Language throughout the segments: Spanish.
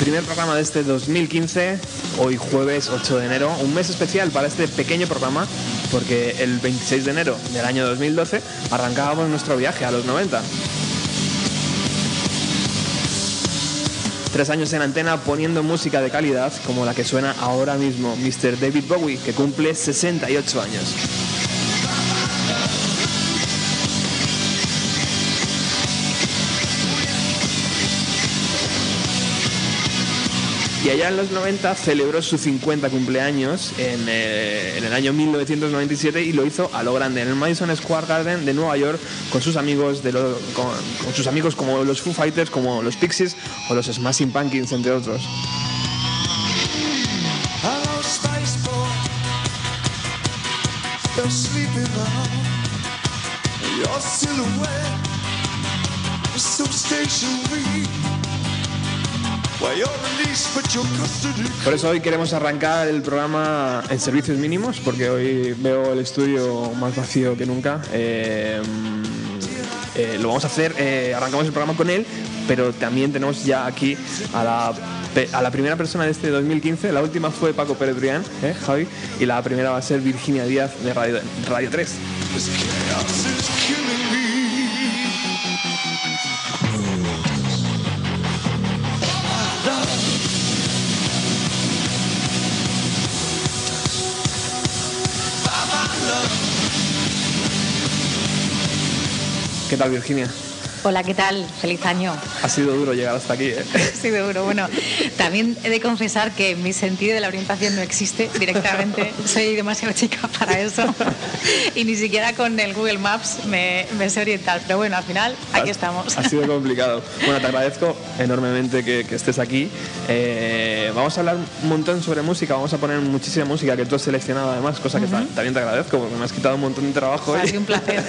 Primer programa de este 2015, hoy jueves 8 de enero, un mes especial para este pequeño programa, porque el 26 de enero del año 2012 arrancábamos nuestro viaje a los 90. Tres años en antena poniendo música de calidad como la que suena ahora mismo Mr. David Bowie, que cumple 68 años. Y allá en los 90 celebró su 50 cumpleaños en, eh, en el año 1997 y lo hizo a lo grande en el Madison Square Garden de Nueva York con sus amigos de lo- con, sus amigos como los Foo Fighters, como los Pixies o los Smashing Pumpkins entre otros. Por eso hoy queremos arrancar el programa en servicios mínimos, porque hoy veo el estudio más vacío que nunca. Eh, eh, lo vamos a hacer, eh, arrancamos el programa con él, pero también tenemos ya aquí a la, primera persona de este 2015. La última fue Paco Pérez Brián, ¿eh, Javi, y la primera va a ser Virginia Díaz de Radio, Radio 3. ¿Qué tal, Virginia? Hola, ¿qué tal? Feliz año. Ha sido duro llegar hasta aquí, ¿eh? Ha sido duro. Bueno, también he de confesar que mi sentido de la orientación no existe directamente. Soy demasiado chica para eso. Y ni siquiera con el Google Maps me, me sé orientar. Pero bueno, al final aquí Ha- estamos. Ha sido complicado. Bueno, te agradezco enormemente que, que estés aquí. Eh, vamos a hablar un montón sobre música, vamos a poner muchísima música que tú has seleccionado además, cosa que ta- también te agradezco porque me has quitado un montón de trabajo. Ha hoy. sido un placer.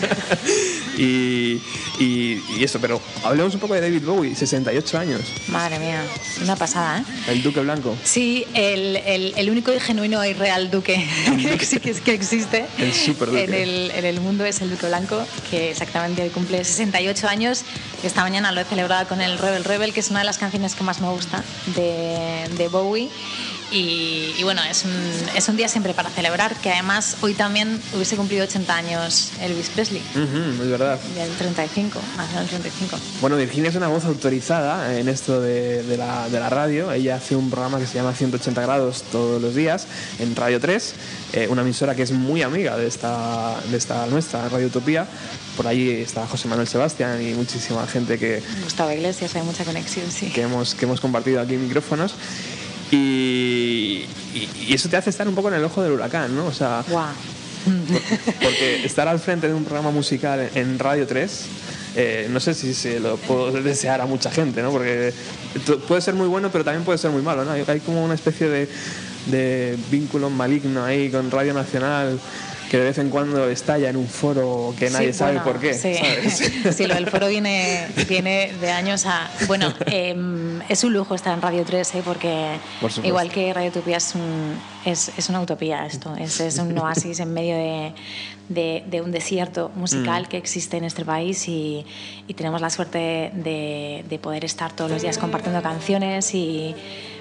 y, y- y eso, pero hablemos un poco de David Bowie, 68 años, Madre mía, una pasada, ¿eh? el Duque Blanco. Sí, el, el- el único y genuino y real duque que, ex- que- existe El superduque. en el, en el mundo es el Duque Blanco, que exactamente hoy cumple 68 años. Esta mañana lo he celebrado con el Rebel Rebel, que es una de las canciones que más me gusta de, de Bowie. Y, y bueno, es un, es un día siempre para celebrar, que además hoy también hubiese cumplido 80 años Elvis Presley, Ujú, es verdad. del 35, nació el 35. Bueno, Virginia es una voz autorizada en esto de, de la, de la radio. Ella hace un programa que se llama 180 grados todos los días en Radio 3, eh, una emisora que es muy amiga de esta, de esta nuestra, Radio Utopía. Por allí está José Manuel Sebastián y muchísima gente que, Gustavo Iglesias, hay mucha conexión, sí. que, hemos, que hemos compartido aquí micrófonos. Y, y- y eso te hace estar un poco en el ojo del huracán, ¿no? O sea, Guau. porque estar al frente de un programa musical en Radio 3, eh, no sé si se lo puedo desear a mucha gente, ¿no? Porque puede ser muy bueno, pero también puede ser muy malo, ¿no? Hay, hay como una especie de, de vínculo maligno ahí con Radio Nacional que de vez en cuando estalla en un foro que nadie Sí, sabe por qué, Sí. ¿sabes? Sí, lo del foro viene, viene de años a... Bueno, em, es un lujo estar en Radio 3, ¿eh? porque Por igual que Radio Utopía es, un, es, es una utopía esto, es, es un oasis en medio de, de- de un desierto musical Mm. que existe en este país y, y tenemos la suerte de, de poder estar todos los días compartiendo canciones y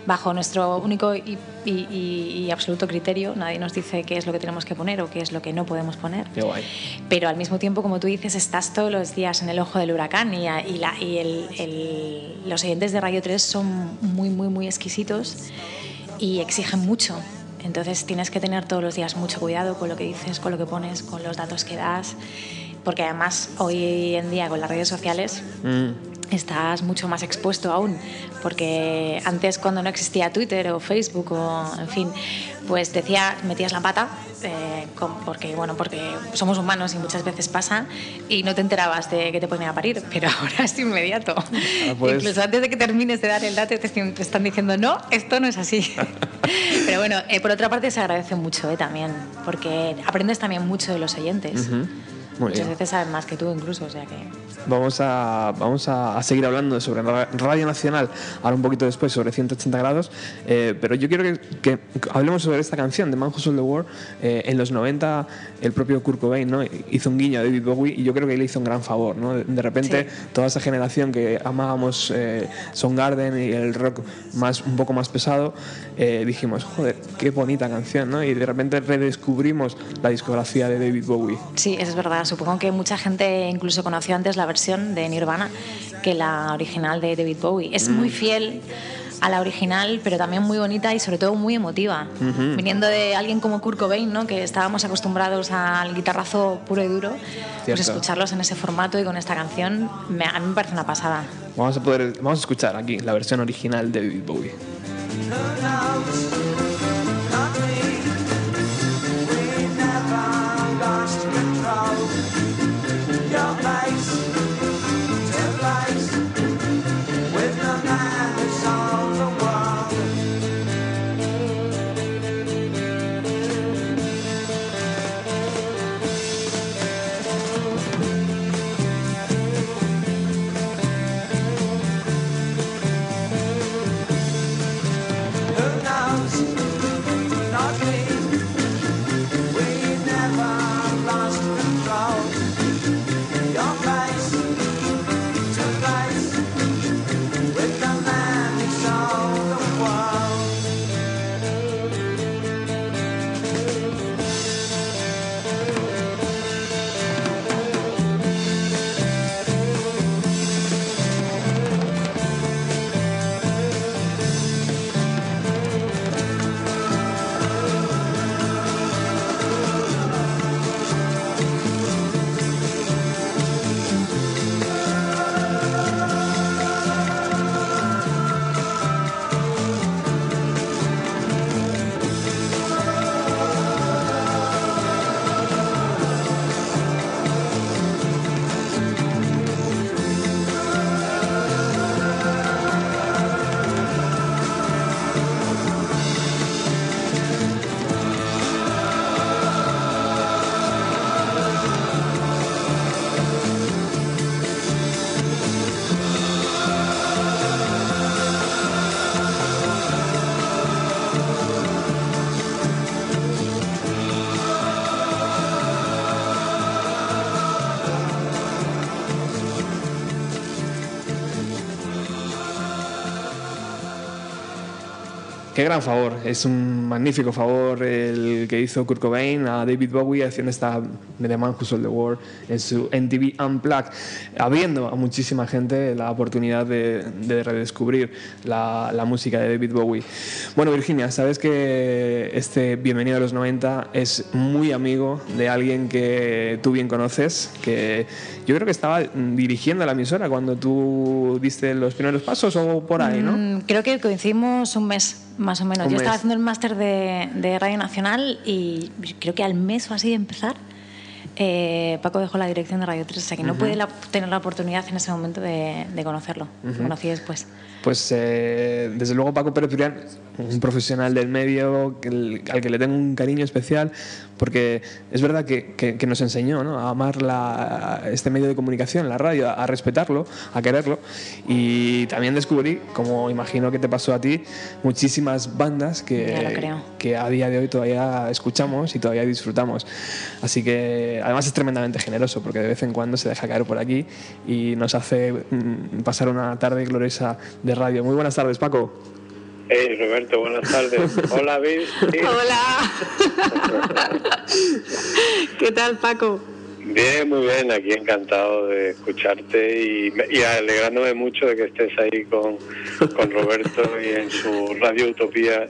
bajo nuestro único y, y- y- absoluto criterio, nadie nos dice qué es lo que tenemos que poner o qué es lo que no podemos poner Qué guay. pero al mismo tiempo, como tú dices, estás todos los días en el ojo del huracán y, la- y el- el- los oyentes de Radio 3 son muy, muy, muy exquisitos y exigen mucho. Entonces tienes que tener todos los días mucho cuidado con lo que dices, con lo que pones, con los datos que das, porque además hoy en día con las redes sociales Mm. Estás mucho más expuesto aún, porque antes cuando no existía Twitter o Facebook o en fin, pues decía, metías la pata, eh, con- porque bueno, porque somos humanos y muchas veces pasa y no te enterabas de que te ponían a parir, pero ahora es inmediato. puedes- Incluso antes de que termines de dar el dato te, te están diciendo, no, esto no es así. pero bueno, eh, por otra parte se agradece mucho eh, también, porque aprendes también mucho de los oyentes. Ujú. Muy Muchas bien. veces saben más que tú incluso, o sea que... Vamos a, vamos a, seguir hablando sobre Ra- Radio Nacional, ahora un poquito después sobre 180 grados, eh, pero yo quiero que, que hablemos sobre esta canción de Man Who Sold the World. Eh, en los 90 el propio Kurt Cobain ¿no? hizo un guiño a David Bowie y yo creo que le hizo un gran favor. ¿no? De, de repente Sí. toda esa generación que amábamos eh, Soundgarden y el rock más, un poco más pesado, eh, dijimos, joder, qué bonita canción, ¿no? y de repente redescubrimos la discografía de David Bowie. Sí, eso es verdad. Supongo que mucha gente incluso conoció antes la versión de Nirvana que la original de David Bowie. Es muy fiel a la original, pero también muy bonita y sobre todo muy emotiva. Viniendo de alguien como Kurt Cobain, ¿no? que estábamos acostumbrados al guitarrazo puro y duro, pues Cierto. escucharlos en ese formato y con esta canción me- a mí me parece una pasada. Vamos a poder, vamos a escuchar aquí la versión original de David Bowie. Who Qué gran favor, es un magnífico favor el que hizo Kurt Cobain a David Bowie haciendo esta The Man Who Sold the World en su MTV Unplugged, abriendo a muchísima gente la oportunidad de, de redescubrir la, la música de David Bowie. Bueno, Virginia, sabes que este Bienvenido a los 90 es muy amigo de alguien que tú bien conoces, que yo creo que estaba dirigiendo la emisora cuando tú diste los primeros pasos o por ahí, ¿no? Mm, Creo que coincidimos un mes, más o menos. Un Yo estaba haciendo el máster de, de Radio Nacional y creo que al mes o así de empezar, eh, Paco dejó la dirección de Radio 3, o sea que no pude la- tener la oportunidad en ese momento de, de conocerlo. Lo conocí después. Pues eh, desde luego Paco Pérez un profesional del medio el- al que le tengo un cariño especial, porque es verdad que, que- que nos enseñó ¿no? a amar la- este medio de comunicación, la radio, a, a respetarlo, a quererlo. Y también descubrí, como imagino que te pasó a ti, muchísimas bandas que, que a día de hoy todavía escuchamos y todavía disfrutamos. Así que además es tremendamente generoso porque de vez en cuando se deja caer por aquí y nos hace mm, pasar una tarde gloriosa de radio. Muy buenas tardes, Paco. Hey Roberto, buenas tardes. Hola, Bill. Sí. Hola. ¿Qué tal, Paco? Bien, muy bien. Aquí encantado de escucharte y, y alegrándome mucho de que estés ahí con, con Roberto y en su Radio Utopía,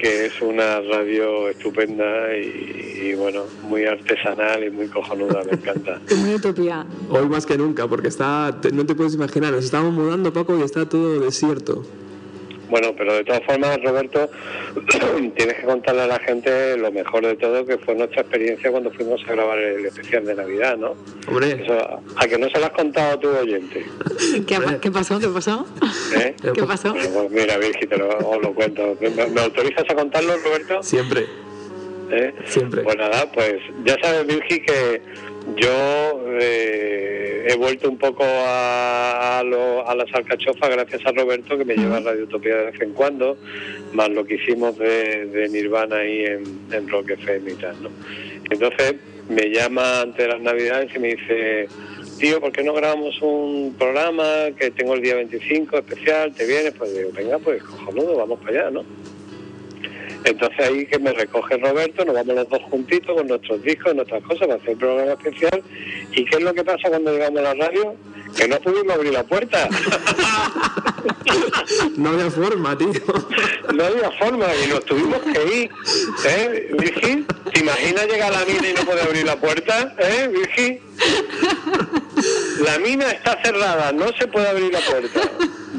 que es una radio estupenda y, y, bueno, muy artesanal y muy cojonuda. Me encanta. Muy utopía. Hoy más que nunca, porque está, te- no te puedes imaginar, nos estamos mudando, Paco, y está todo desierto. Bueno, pero de todas formas, Roberto, tienes que contarle a la gente lo mejor de todo, que fue nuestra experiencia cuando fuimos a grabar el especial de Navidad, ¿no? Hombre, Eso, a que no se lo has contado a tu oyente. ¿Qué, pasó? ¿Qué pasó? ¿eh? ¿Qué pasó? Bueno, pues mira, Virgi, te lo, os lo cuento. ¿Me, me autorizas a contarlo, Roberto? siempre, ¿Eh? siempre. Pues nada, pues ya sabes, Virgi, que yo eh, he vuelto un poco a, a, lo- a las alcachofas gracias a Roberto, que me lleva a Radio Utopía de vez en cuando, más lo que hicimos de, Nirvana ahí en, en Rock FM ¿no? Entonces me llama antes de las Navidades y me dice, tío, ¿por qué no grabamos un programa que tengo el día 25 especial? ¿Te vienes? Pues digo, venga, pues cojonudo, vamos para allá, ¿no? Entonces ahí que me recoge Roberto, nos vamos los dos juntitos con nuestros discos, nuestras cosas para hacer el programa especial. ¿Y qué es lo que pasa cuando llegamos a la radio? Que no pudimos abrir la puerta. No había forma, tío. No había forma y nos tuvimos que ir. ¿Eh, Virgi? ¿Te imaginas llegar a la mina y no poder abrir la puerta? ¿Eh, Virgi? La mina está cerrada, no se puede abrir la puerta.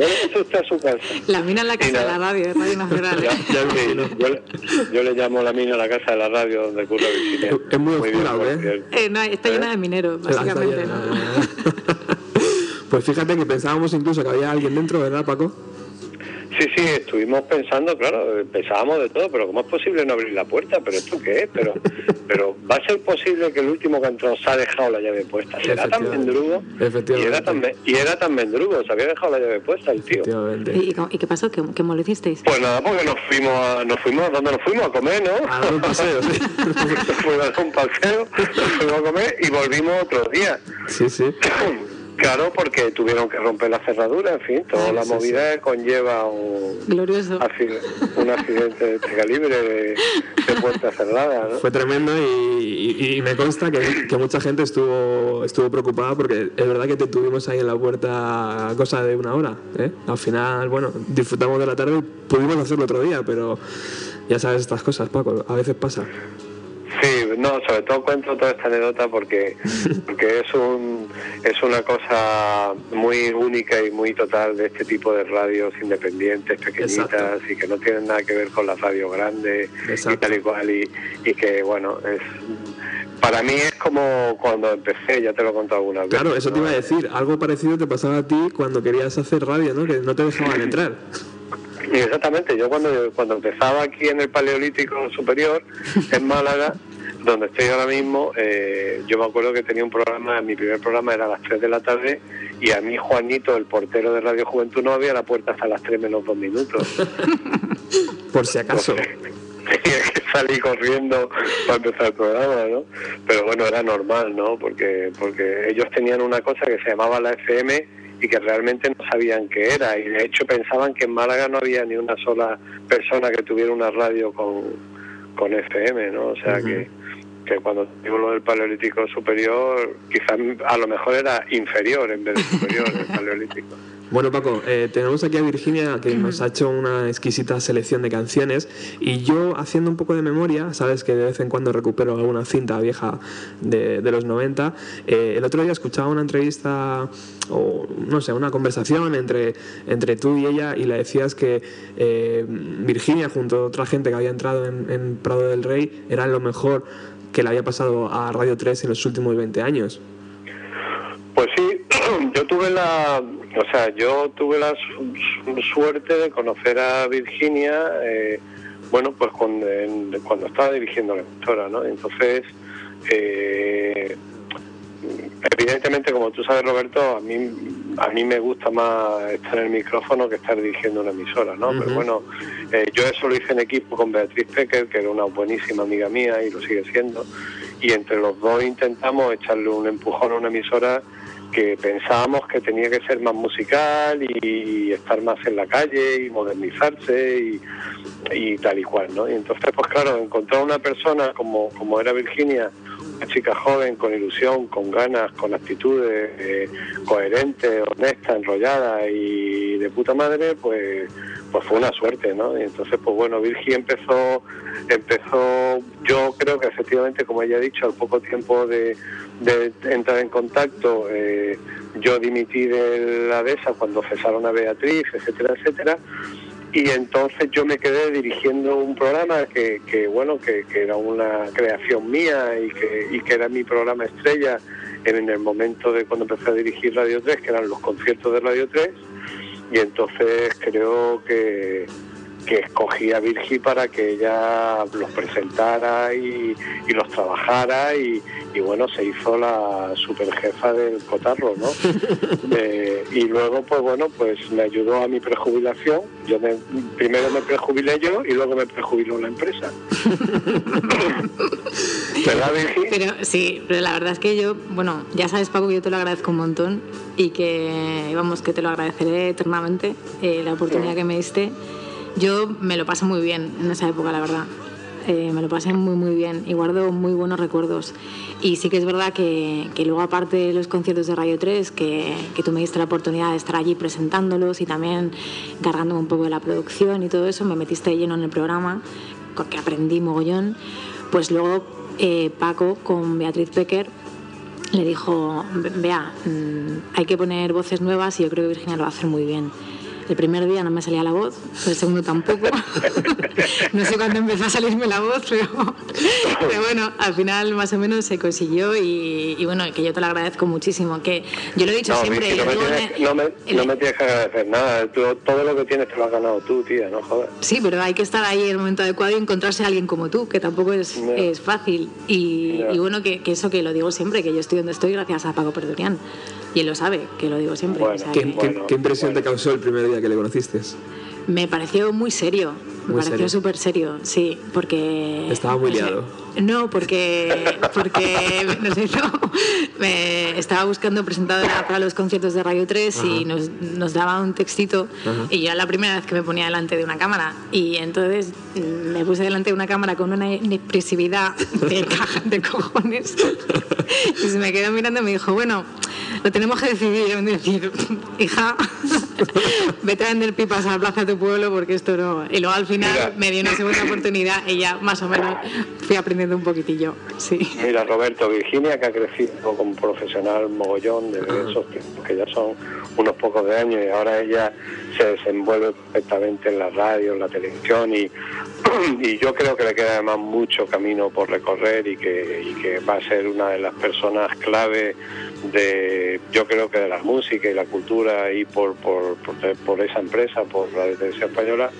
A su casa. La mina en la casa de la radio, de Radio Nacional. Ya, ya imagino. yo, le- yo le llamo la mina a la casa de la radio donde curra Virginia. Es muy bien, oscura, ¿eh? Eh, no, está llena de mineros, básicamente. ¿no? Pues fíjate que pensábamos incluso que había alguien dentro, ¿verdad, Paco? Sí, sí, estuvimos pensando, claro, pensábamos de todo, pero ¿cómo es posible no abrir la puerta? ¿Pero esto qué es? Pero, pero ¿va a ser posible que el último que ha entrado se ha dejado la llave puesta? ¿Será tan Efectivamente. mendrugo? Y Efectivamente. era tan, y era tan mendrugo, se había dejado la llave puesta el tío. Efectivamente. ¿Y, y qué pasó? ¿Qué, qué lo hicisteis? Pues nada, porque nos fuimos a, nos fuimos, ¿dónde nos fuimos? A comer, ¿no? A dar un paseo, sí. nos fuimos a dar un paseo, nos fuimos a comer y volvimos otro día. Sí, sí. Claro, porque tuvieron que romper la cerradura, en fin, toda la Sí, sí. movida conlleva un, Glorioso. acci- un accidente de este calibre de, de puerta cerrada, ¿no? Fue tremendo y, y- y me consta que, que mucha gente estuvo, estuvo preocupada porque es verdad que te tuvimos ahí en la puerta cosa de una hora. ¿eh? Al final, bueno, disfrutamos de la tarde y pudimos hacerlo otro día, pero ya sabes estas cosas, Paco, a veces pasa. Sí, no, sobre todo cuento toda esta anécdota porque, porque es, un, es una cosa muy única y muy total de este tipo de radios independientes, pequeñitas Exacto. y que no tienen nada que ver con las radios grandes y tal y cual. Y, y que, bueno, es para mí es como cuando empecé, ya te lo he contado algunas veces. Claro, eso te iba a decir. Algo parecido te pasaba a ti cuando querías hacer radio, ¿no? Que no te dejaban entrar. Y Exactamente, yo cuando, cuando empezaba aquí en el Paleolítico Superior, en Málaga, donde estoy ahora mismo, eh, yo me acuerdo que tenía un programa, mi primer programa era a las 3 de la tarde, y a mí Juanito, el portero de Radio Juventud, no abría la puerta hasta las 3 menos 2 minutos. Por si acaso. Tenía que salir corriendo para empezar el programa, ¿no? Pero bueno, era normal, ¿no? Porque, porque ellos tenían una cosa que se llamaba la FM y que realmente no sabían qué era y de hecho pensaban que en Málaga no había ni una sola persona que tuviera una radio con, con FM, ¿no? O sea que, cuando digo lo del paleolítico superior, quizás a lo mejor era inferior en vez de superior el paleolítico. Bueno, Paco, eh, tenemos aquí a Virginia que nos ha hecho una exquisita selección de canciones y yo haciendo un poco de memoria, sabes que de vez en cuando recupero alguna cinta vieja de, de los 90, eh, el otro día escuchaba una entrevista o no sé, una conversación entre, entre tú y ella y le decías que eh, Virginia junto a otra gente que había entrado en, en Prado del Rey era lo mejor que le había pasado a Radio 3 en los últimos 20 años. Pues sí, yo tuve la, o sea, yo tuve la su- su- suerte de conocer a Virginia, eh, bueno, pues cuando estaba dirigiendo la emisora, ¿no? Entonces, eh, evidentemente, como tú sabes, Roberto, a mí, a mí me gusta más estar en el micrófono que estar dirigiendo una emisora, ¿no? Pero bueno, eh, yo eso lo hice en equipo con Beatriz Pecker, que era una buenísima amiga mía y lo sigue siendo, y entre los dos intentamos echarle un empujón a una emisora que pensábamos que tenía que ser más musical y, estar más en la calle y modernizarse y, y tal y cual, ¿no? Y entonces, pues claro, encontrar una persona como, como era Virginia, una chica joven, con ilusión, con ganas, con actitudes, eh, coherente, honesta, enrollada y de puta madre, pues pues fue una suerte, ¿no? Y entonces, pues bueno, Virgi empezó, empezó, yo creo que efectivamente, como ella ha dicho, al poco tiempo de, entrar en contacto, eh, yo dimití de la DESA cuando cesaron a Beatriz, etcétera, etcétera, y entonces yo me quedé dirigiendo un programa que, que bueno, que, era una creación mía y que, y que era mi programa estrella en el momento de cuando empecé a dirigir Radio 3, que eran los conciertos de Radio 3, y entonces creo que, que escogí a Virgi para que ella los presentara y, y los trabajara y, y bueno, se hizo la super jefa del cotarro, ¿no? Eh, y luego, pues bueno, pues me ayudó a mi prejubilación. Yo me- primero me prejubilé yo y luego me prejubiló la empresa. ¿Verdad, Virgi? Pero sí, pero la verdad es que yo, bueno, ya sabes, Paco, que yo te lo agradezco un montón y que, vamos, que te lo agradeceré eternamente, eh, la oportunidad que me diste. Yo me lo pasé muy bien en esa época, la verdad. Eh, me lo pasé muy, muy bien y guardo muy buenos recuerdos. Y sí que es verdad que, que luego, aparte de los conciertos de Radio 3, que, que tú me diste la oportunidad de estar allí presentándolos y también encargándome un poco de la producción y todo eso, me metiste lleno en el programa, que aprendí mogollón. Pues luego eh, Paco con Beatriz Pecker le dijo, "Ve- vea, mm, hay que poner voces nuevas y yo creo que Virginia lo va a hacer muy bien. El primer día no me salía la voz, el segundo tampoco. no sé cuándo empezó a salirme la voz, pero, pero bueno, al final más o menos se consiguió y, y bueno, que yo te lo agradezco muchísimo. Que yo lo he dicho No, siempre. No, me tienes, no, me, no tienes que agradecer nada. Tú- todo lo que tienes te lo has ganado tú, tía, no jodas. Sí, pero hay que estar ahí en el momento adecuado y encontrarse a alguien como tú, que tampoco es, es fácil. Y, bueno, que, que eso que lo digo siempre, que yo estoy donde estoy gracias a Paco Perdurian. Y él lo sabe, que lo digo siempre. Bueno, o sea ¿Qué, que qué- Bueno, qué impresión bueno. te causó el primer día que le conociste? Me pareció muy serio, me Muy pareció súper serio, sí, porque... Estaba muy liado. No, porque, porque no sé, no, me estaba buscando presentadora para los conciertos de Radio 3 y nos, nos daba un textito Ajá. y yo era la primera vez que me ponía delante de una cámara y entonces mm, me puse delante de una cámara con una inexpresividad de, caja- de cojones y se me quedó mirando y me dijo, bueno, lo tenemos que decidir, y decir, hija, vete a vender pipas a la plaza de tu pueblo porque esto no... Y luego al final Mira. me dio una segunda oportunidad y ya más o menos fui aprendiendo un poquitillo, sí. Mira, Roberto, Virginia, que ha crecido como profesional mogollón desde esos tiempos, que ya son unos pocos de años, y ahora ella se desenvuelve perfectamente en la radio, en la televisión, y, y yo creo que le queda además mucho camino por recorrer y que, y que va a ser una de las personas clave de, yo creo que de la música y la cultura y por, por, por, por esa empresa, por la Televisión Española,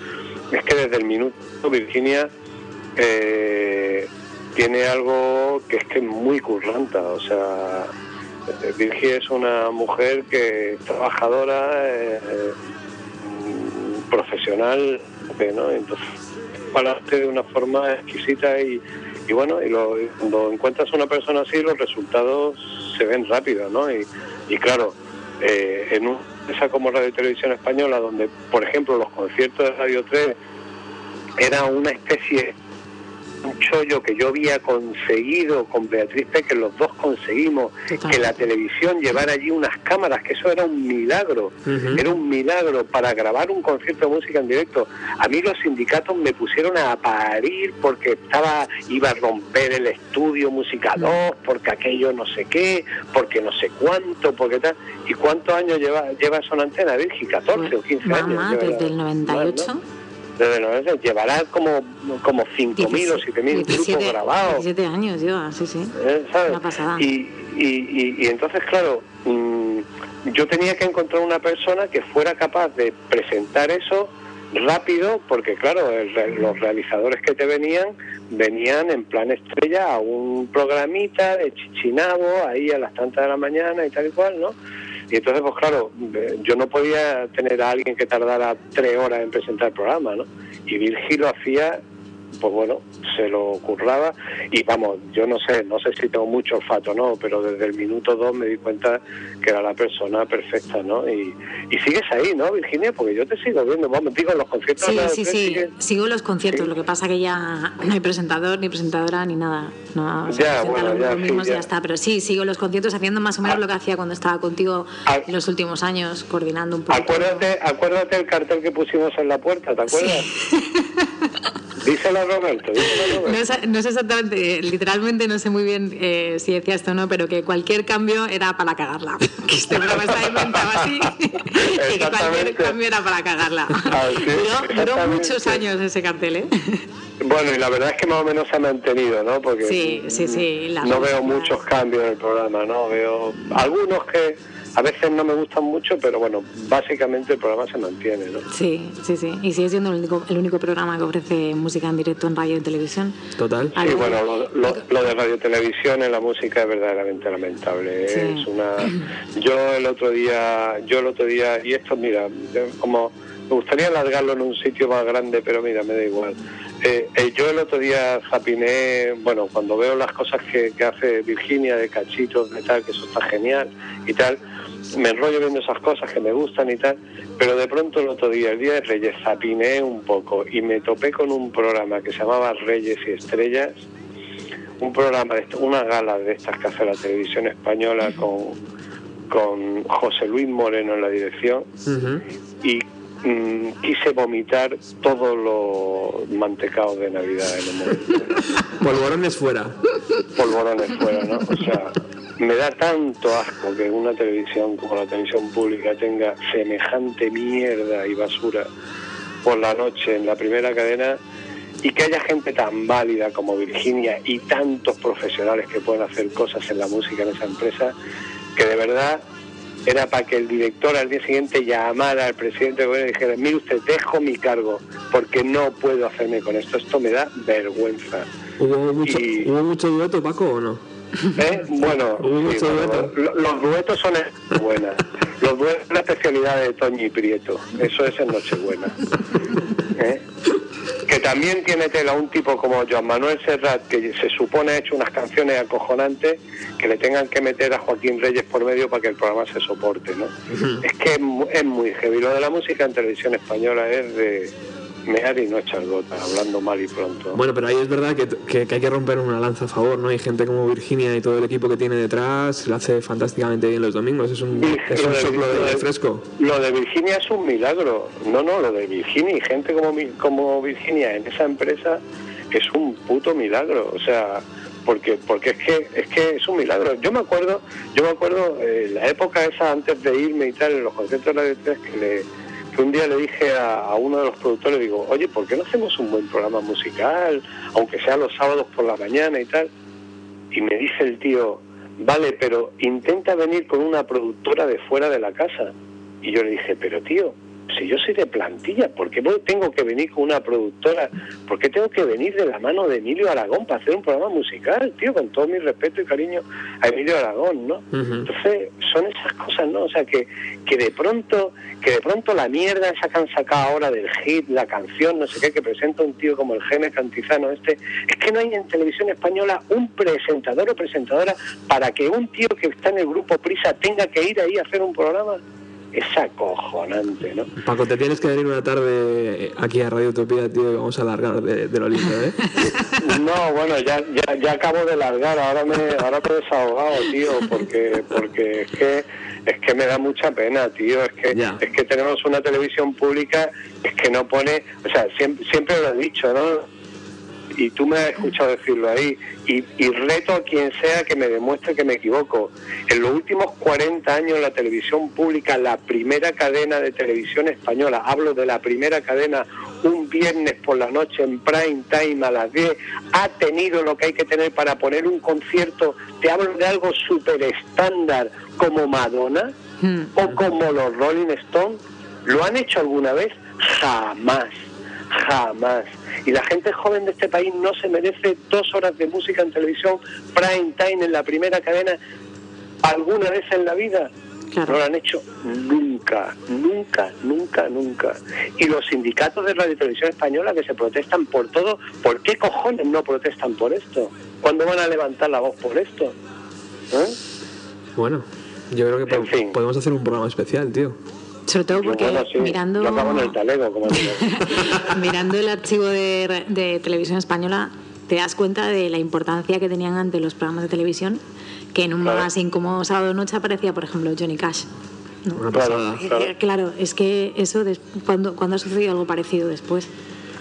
es que desde el minuto Virginia eh, tiene algo que es que es muy curranta, o sea, eh, Virgi es una mujer que trabajadora, eh, profesional, ¿no? Entonces, para de una forma exquisita y, y bueno, y, lo- cuando encuentras una persona así, los resultados se ven rápido, ¿no? Y claro, eh, en un empresa como Radio y Televisión Española, donde, por ejemplo, los conciertos de Radio 3 era una especie un chollo que yo había conseguido con Beatriz Peque, los dos conseguimos que la televisión llevara allí unas cámaras, que eso era un milagro, era un milagro para grabar un concierto de música en directo. A mí los sindicatos me pusieron a parir porque estaba iba a romper el estudio Música 2, porque aquello no sé qué, porque no sé cuánto, porque tal. ¿Y cuántos años lleva lleva eso en antena, Virgi? 14 o 15 años. Mamá, lleva desde el 98. Más, ¿no? El 98. Llevará como, como 5.000 o 7.000 grupos grabados. 17 años lleva, sí, sí. ¿eh? ¿sabes? Una pasada. Y, y, y- y entonces, claro, mm, yo tenía que encontrar una persona que fuera capaz de presentar eso rápido, porque claro, el los realizadores que te venían, venían en plan estrella a un programita de chichinabo, ahí a las tantas de la mañana y tal y cual, ¿no? Y entonces, pues claro, eh, yo no podía tener a alguien que tardara tres horas en presentar el programa, ¿no? Y Virgil lo hacía pues bueno, se lo curraba y vamos, yo no sé, no sé si tengo mucho olfato, ¿no? Pero desde el minuto dos me di cuenta que era la persona perfecta, ¿no? Y, y sigues ahí, ¿no, Virginia? Porque yo te sigo viendo, vamos, digo, en los conciertos... Sí, sí, sí. sigues- Sigo los conciertos, Sí. lo que pasa que ya no hay presentador, ni presentadora, ni nada. No, se Ya, bueno, ya, sí, ya. ya está. Pero sí, sigo los conciertos haciendo más o menos Ah. lo que hacía cuando estaba contigo Ah. en los últimos años, coordinando un poco. Acuérdate, acuérdate el cartel que pusimos en la puerta, ¿te acuerdas? Díselo a Roberto, No sé, no sé exactamente, eh, literalmente no sé muy bien eh, si decía esto o no, pero que cualquier cambio era para cagarla. Que este programa está inventado así y que cualquier cambio era para cagarla. Duró, muchos años ese cartel, ¿eh? Bueno, y la verdad es que más o menos se ha mantenido, ¿no? Porque Sí, sí, sí, no veo muchos cambios en el programa, ¿no? Veo algunos que a veces no me gustan mucho, pero bueno, básicamente el programa se mantiene, ¿no? Sí, sí, sí. Y sigue siendo el único, el único programa que ofrece música en directo en radio y televisión. Total. Y Algo- bueno, lo, lo- lo de radio televisión en la música es verdaderamente lamentable. Sí. Es una. Yo el otro día, yo el otro día, y esto, mira, como me gustaría alargarlo en un sitio más grande, pero mira, me da igual. Eh, eh, yo el otro día zapiné, bueno, cuando veo las cosas que, que hace Virginia de cachitos, de tal, que eso está genial y tal, me enrollo viendo esas cosas que me gustan y tal, pero de pronto el otro día, el día de Reyes, zapiné un poco y me topé con un programa que se llamaba Reyes y Estrellas, un programa, de una gala de estas que hace la televisión española con, con José Luis Moreno en la dirección y mm, quise vomitar todos los mantecados de Navidad en el momento. Polvorones fuera. polvorones fuera, ¿no? O sea, me da tanto asco que una televisión como la televisión pública tenga semejante mierda y basura por la noche en la primera cadena y que haya gente tan válida como Virginia y tantos profesionales que pueden hacer cosas en la música en esa empresa que de verdad era para que el director al día siguiente llamara al presidente del gobierno y dijera, mire usted, dejo mi cargo porque no puedo hacerme con esto, esto me da vergüenza. ¿Hubo mucho, Y- ¿Hubo mucho dueto, Paco, o no? ¿Eh? Bueno, sí, lo- los duetos son en buenas. Los duetos es la especialidad de Toñi Prieto. Eso es en Nochebuena. ¿Eh? Que también tiene tela un tipo como Joan Manuel Serrat, que se supone ha hecho unas canciones acojonantes, que le tengan que meter a Joaquín Reyes por medio para que el programa se soporte, ¿no? Es que es, es muy heavy. Lo de la música en televisión española es de mear y no echar gota, hablando mal y pronto. Bueno, pero ahí es verdad que, que- que hay que romper una lanza a favor, ¿no? Hay gente como Virginia y todo el equipo que tiene detrás, lo hace fantásticamente bien los domingos, es un, es un de- soplo de lo de- fresco. Lo de Virginia es un milagro. No, no, lo de Virginia y gente como, como Virginia en esa empresa es un puto milagro. O sea, porque porque es que es que es un milagro. Yo me acuerdo, yo me acuerdo eh, la época esa antes de irme y tal, en los conciertos de Radio 3 que le que un día le dije a, uno de los productores, digo, oye, ¿por qué no hacemos un buen programa musical, aunque sea los sábados por la mañana y tal? Y me dice el tío, vale, pero intenta venir con una productora de fuera de la casa. Y yo le dije, pero tío, si yo soy de plantilla, ¿por qué tengo que venir con una productora? ¿Por qué tengo que venir de la mano de Emilio Aragón para hacer un programa musical, tío? Con todo mi respeto y cariño a Emilio Aragón, ¿no? Entonces, son esas cosas, ¿no? O sea, que, que de pronto que de pronto la mierda esa que han sacado ahora del hit, la canción, no sé qué, que presenta un tío como el Genes Cantizano este, es que no hay en televisión española un presentador o presentadora para que un tío que está en el grupo Prisa tenga que ir ahí a hacer un programa. Es acojonante, ¿no? Paco, te tienes que venir una tarde aquí a Radio Utopía, tío, y vamos a largar de, de lo lindo, ¿eh? No, bueno, ya, ya, ya acabo de largar, ahora me, ahora me he desahogado, tío, porque, porque es que es que me da mucha pena, tío, es que Ya. es que tenemos una televisión pública es que no pone, o sea, siempre, siempre lo he dicho, ¿no? Y tú me has escuchado decirlo ahí, y, y reto a quien sea que me demuestre que me equivoco. En los últimos 40 años la televisión pública, la primera cadena de televisión española, hablo de la primera cadena, un viernes por la noche en prime time a las 10, ha tenido lo que hay que tener para poner un concierto, te hablo de algo súper estándar como Madonna Mm. o como los Rolling Stones, ¿lo han hecho alguna vez? Jamás, jamás. Y la gente joven de este país no se merece dos horas de música en televisión, prime time en la primera cadena, alguna vez en la vida. Claro. No lo han hecho nunca, nunca, nunca, nunca. Y los sindicatos de radio y televisión española que se protestan por todo, ¿por qué cojones no protestan por esto? ¿Cuándo van a levantar la voz por esto? ¿Eh? Bueno, yo creo que po- En fin. podemos hacer un programa especial, tío. Sobre todo porque bueno, sí, mirando, Yo acabo en el talego, como digo. mirando el archivo de, de televisión española, te das cuenta de la importancia que tenían antes los programas de televisión, que en un Claro. magazine como Sábado Noche aparecía, por ejemplo, Johnny Cash. Claro, claro. Claro, es que eso, cuando, cuando ha sucedido algo parecido después?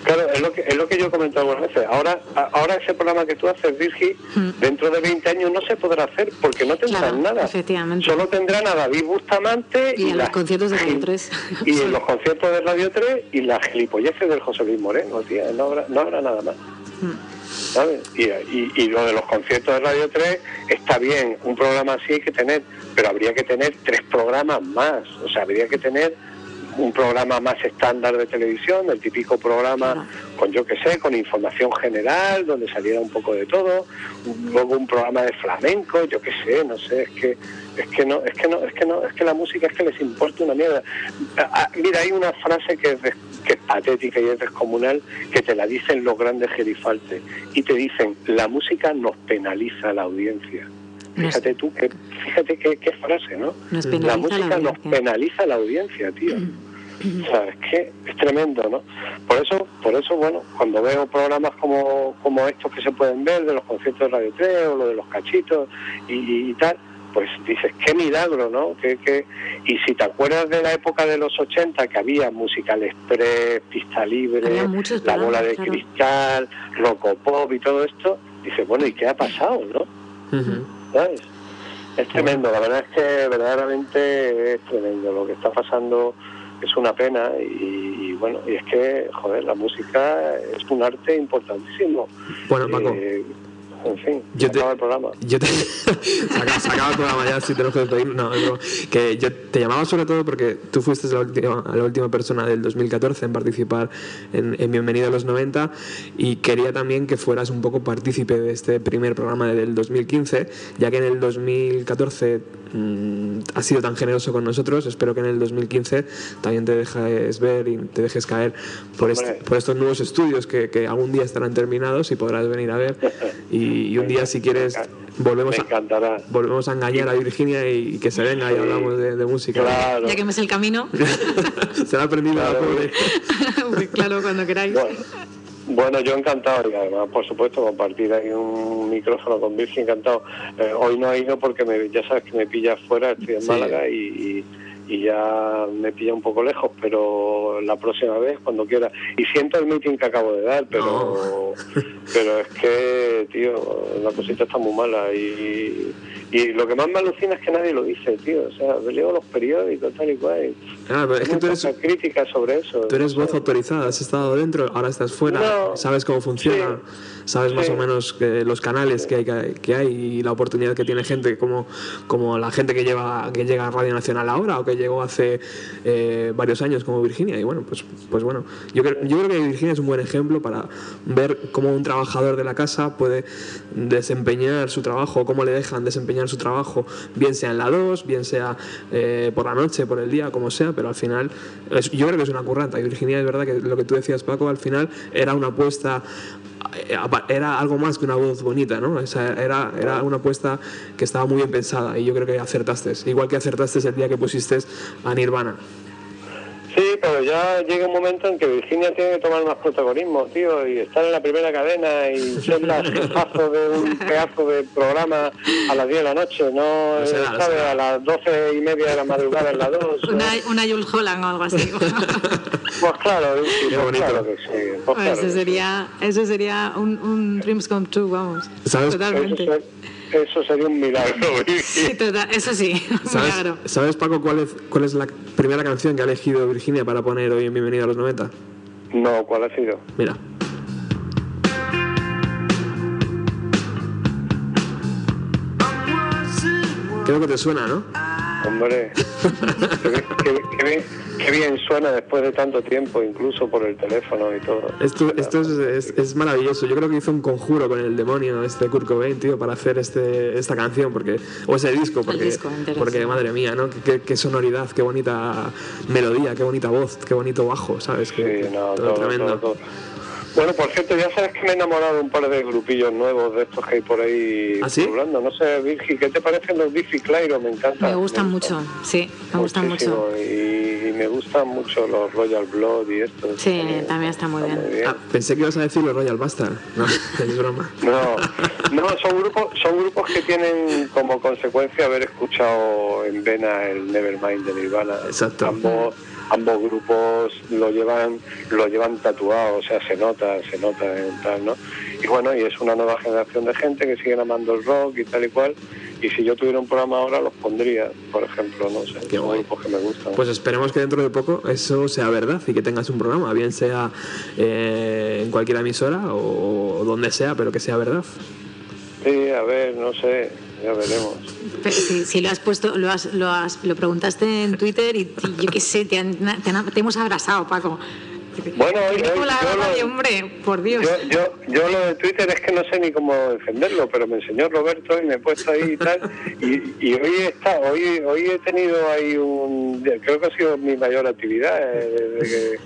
Claro, es lo que, es lo que yo he comentado algunas veces. Ahora, ahora ese programa que tú haces, Virgi, dentro de 20 años no se podrá hacer porque no tendrán Claro, nada. efectivamente. Solo tendrán a David Bustamante Y a los las conciertos de Radio gil- 3. Y en los conciertos de Radio 3 y las gilipolleces del José Luis Moreno, tía. No habrá, no habrá nada más. ¿Sabes? Y, y, y lo de los conciertos de Radio 3 está bien, un programa así hay que tener, pero habría que tener tres programas más. O sea, habría que tener un programa más estándar de televisión, el típico programa Claro. con yo que sé, con información general, donde saliera un poco de todo, luego un programa de flamenco, yo que sé, no sé, es que es que no, es que no, es que no, es que la música es que les importa una mierda. Ah, ah, mira, hay una frase que es, que es patética y es descomunal, que te la dicen los grandes gerifaltes, y te dicen, la música nos penaliza a la audiencia. Fíjate tú, que, fíjate qué, qué frase, ¿no? Nos la música nos penaliza a la audiencia, tío. O sea, es que es tremendo, ¿no? Por eso, por eso, bueno, cuando veo programas como, como estos que se pueden ver, de los conciertos de Radio 3 o lo de los cachitos y, y tal, pues dices, qué milagro, ¿no? Que, que... Y si te acuerdas de la época de los 80, que había Musical Express, Pista Libre, La Bola de claro. Cristal, Rocopop y todo esto, dices, bueno, ¿y qué ha pasado, no? Ujú. ¿Sabes? Es tremendo, la verdad es que verdaderamente es tremendo. Lo que está pasando es una pena y, y bueno, y es que, joder, la música es un arte importantísimo. Bueno, Paco. Eh, en fin, Yo se te- acaba el programa. Yo te... se, acaba, se acaba el programa ya, si tenemos que. No, broma. que yo te llamaba sobre todo porque tú fuiste la última, la última persona del 2014 en participar en, en Bienvenido a los 90 y quería también que fueras un poco partícipe de este primer programa del 2015, ya que en el 2014 mm, has sido tan generoso con nosotros, espero que en el 2015 también te dejes ver y te dejes caer por, este- por estos nuevos estudios que, que algún día estarán terminados y podrás venir a ver. Y, y un día, si quieres, volvemos Me a, encantará. volvemos a engañar a Virginia y, que se venga y hablamos de, de música. Claro. Ya que me sé el camino, se la ha aprendido la Claro. pobre. pues claro, cuando queráis. Bueno, bueno, yo encantado y además, por supuesto, compartir ahí un micrófono con Virgen, encantado. Eh, hoy no he ido porque me, ya sabes que me pilla fuera, estoy en Sí. Málaga y, y- y ya me pilla un poco lejos, pero la próxima vez, cuando quiera. Y siento el meeting que acabo de dar, pero, pero es que, tío, la cosita está muy mala y, y lo que más me alucina es que nadie lo dice, tío. O sea, leo los periódicos, tal y cual. Ah, pero es que tú eres, críticas sobre eso. tú eres no voz sé. autorizada, has estado dentro, ahora estás fuera, No. sabes cómo funciona, sabes más o menos que los canales que hay, que hay y la oportunidad que tiene gente como, como la gente que lleva que llega a Radio Nacional ahora o que llegó hace eh, varios años como Virginia y bueno pues pues bueno yo creo, yo creo que Virginia es un buen ejemplo para ver cómo un trabajador de la casa puede desempeñar su trabajo cómo le dejan desempeñar su trabajo, bien sea en la 2, bien sea eh, por la noche, por el día, como sea, pero al final yo creo que es una curranta. Y Virginia, es verdad que lo que tú decías, Paco, al final era una apuesta eh, era algo más que una voz bonita, ¿no? Era, era una apuesta que estaba muy bien pensada y yo creo que acertaste. Igual que acertaste el día que pusiste a Nirvana. Sí, pero ya llega un momento en que Virginia tiene que tomar más protagonismo, tío, y estar en la primera cadena y ser la jefazo de un pedazo de programa a las 10 de la noche, no, ¿sabes? A las 12 y media de la madrugada en la 2. Una, una Jules Holland o algo así. Pues claro, sí, pues bonito. claro que sí. Pues claro eso sería, eso sería un, un Dreams Come True, vamos. ¿Sabes? Eso, Totalmente. Eso sería un milagro, Sí, total- eso sí, un ¿Sabes, milagro. ¿Sabes, Paco, cuál es, cuál es la primera canción que ha elegido Virginia para poner hoy en Bienvenido a los 90? No, ¿cuál ha sido? Mira. Creo que te suena, ¿no? Hombre, qué, bien- qué- qué bien, qué bien suena después de tanto tiempo, incluso por el teléfono y todo. Esto, esto es, es- es maravilloso. Yo creo que hizo un conjuro con el demonio este Kurt Cobain, tío, para hacer este, esta canción, porque o ese disco, porque, disco madre mía, ¿no? Qué, qué- qué sonoridad, qué bonita melodía, qué bonita voz, qué bonito bajo, ¿sabes? Que, Sí, no, todo todo, tremendo. todo, todo. Bueno, por cierto, ya sabes que me he enamorado de un par de grupillos nuevos de estos que hay por ahí ¿Ah, sí? No sé, Virgi, ¿qué te parecen los Biffy Clyro? Me encantan. Me gustan mucho, sí, me gustan mucho. Y, y me gustan mucho los Royal Blood y estos. Sí, también está muy bien. Ah, pensé que ibas a decir los Royal Bastard. No, es broma. No, no, son grupos, son grupos que tienen como consecuencia haber escuchado en vena el Nevermind de Nirvana. Exacto. Ambos, ambos grupos lo llevan, lo llevan tatuado, o sea, se nota, se nota en tal, ¿no? Y bueno, y es una nueva generación de gente que siguen amando el rock y tal y cual. Y si yo tuviera un programa ahora, los pondría, por ejemplo, no sé, Qué guay. grupos que me gustan. Pues esperemos que dentro de poco eso sea verdad y que tengas un programa, bien sea eh, en cualquier emisora o, o donde sea, pero que sea verdad. Sí, a ver, no sé, ya veremos. Pero si, si lo has puesto, lo, has, lo, has, lo preguntaste en Twitter y, y yo qué sé, te, han- te han- te hemos abrazado, Paco. Bueno, hoy- hoy la yo lo- radio, hombre, por Dios. Yo, yo, yo lo de Twitter es que no sé ni cómo defenderlo, pero me enseñó Roberto y me he puesto ahí y tal. Y, y hoy está, hoy, hoy he tenido ahí un, creo que ha sido mi mayor actividad eh, de, de-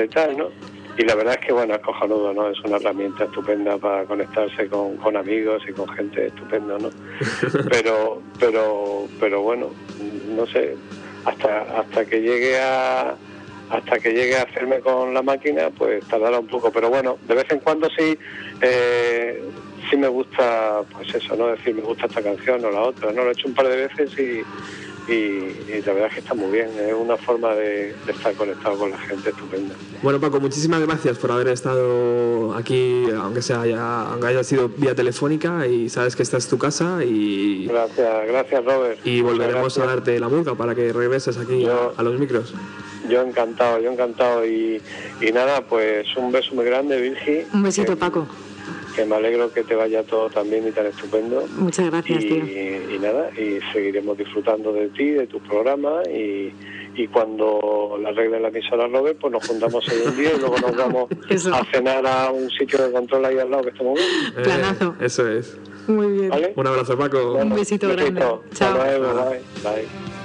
de tal, ¿no? Y la verdad es que bueno, es cojonudo, ¿no? Es una herramienta estupenda para conectarse con, con amigos y con gente estupenda, ¿no? Pero, pero, pero bueno, no sé, hasta, hasta que llegue a hasta que llegue a hacerme con la máquina, pues tardará un poco. Pero bueno, de vez en cuando sí, eh, sí me gusta, pues eso, ¿no? Decir, me gusta esta canción o la otra, ¿no? Lo he hecho un par de veces y, y, y la verdad es que está muy bien. Es una forma de, de estar conectado con la gente estupenda. Bueno, Paco, muchísimas gracias por haber estado aquí, aunque sea ya, aunque haya sido vía telefónica, y sabes que esta es tu casa y, Gracias, gracias Robert. y volveremos a darte la murga para que regreses aquí Yo- a, a los micros. Yo encantado, yo encantado. Y, y nada, pues un beso muy grande, Virgi. Un besito, que- Paco. Que me alegro que te vaya todo tan bien y tan estupendo. Muchas gracias, y, tío. y nada, y seguiremos disfrutando de ti, de tu programa y, y cuando la arregle la emisora Robert, pues nos juntamos ahí un día y luego nos vamos Eso. a cenar a un sitio de control ahí al lado que estamos bien. Planazo. Eh, eso es. Muy bien. ¿Vale? Un abrazo, Paco. Un besito grande. Hasta Chao. luego, bye. bye.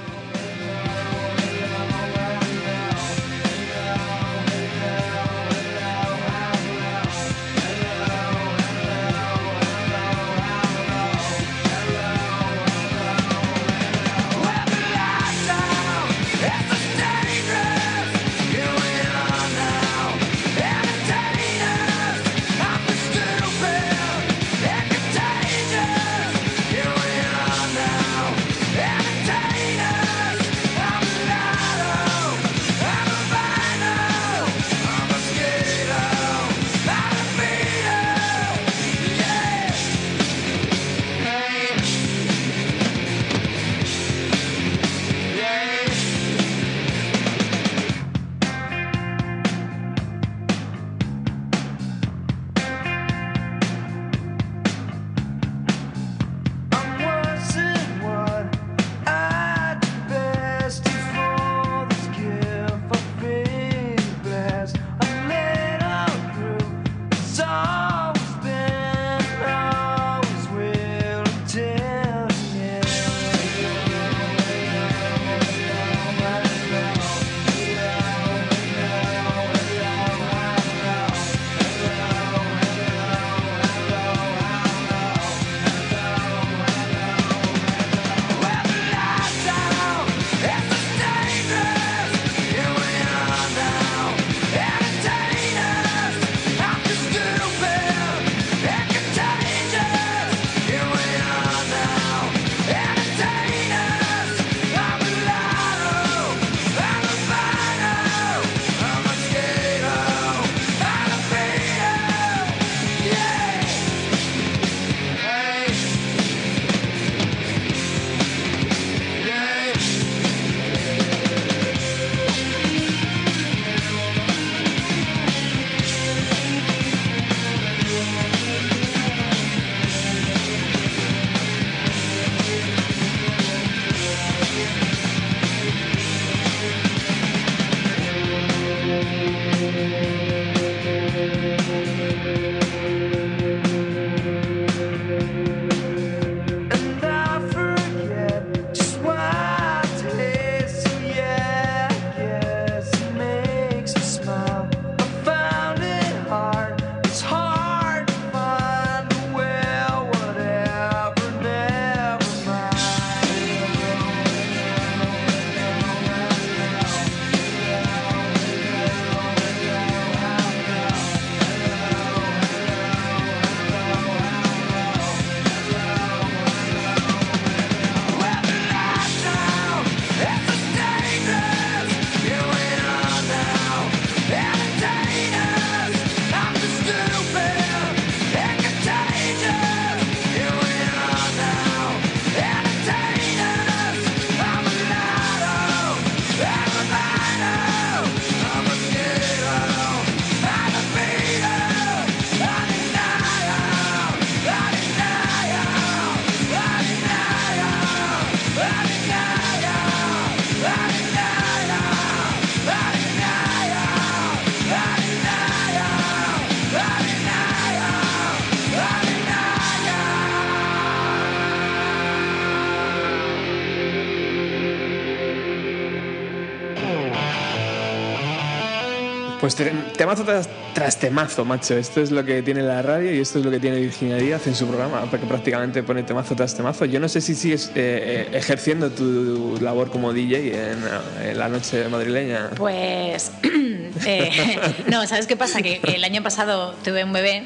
Pues te- temazo tras, tras temazo, macho. Esto es lo que tiene la radio y esto es lo que tiene Virginia Díaz en su programa, porque prácticamente pone temazo tras temazo. Yo no sé si sigues eh, eh, ejerciendo tu labor como DJ en, en la noche madrileña. Pues, eh, no, ¿sabes qué pasa? Que el año pasado tuve un bebé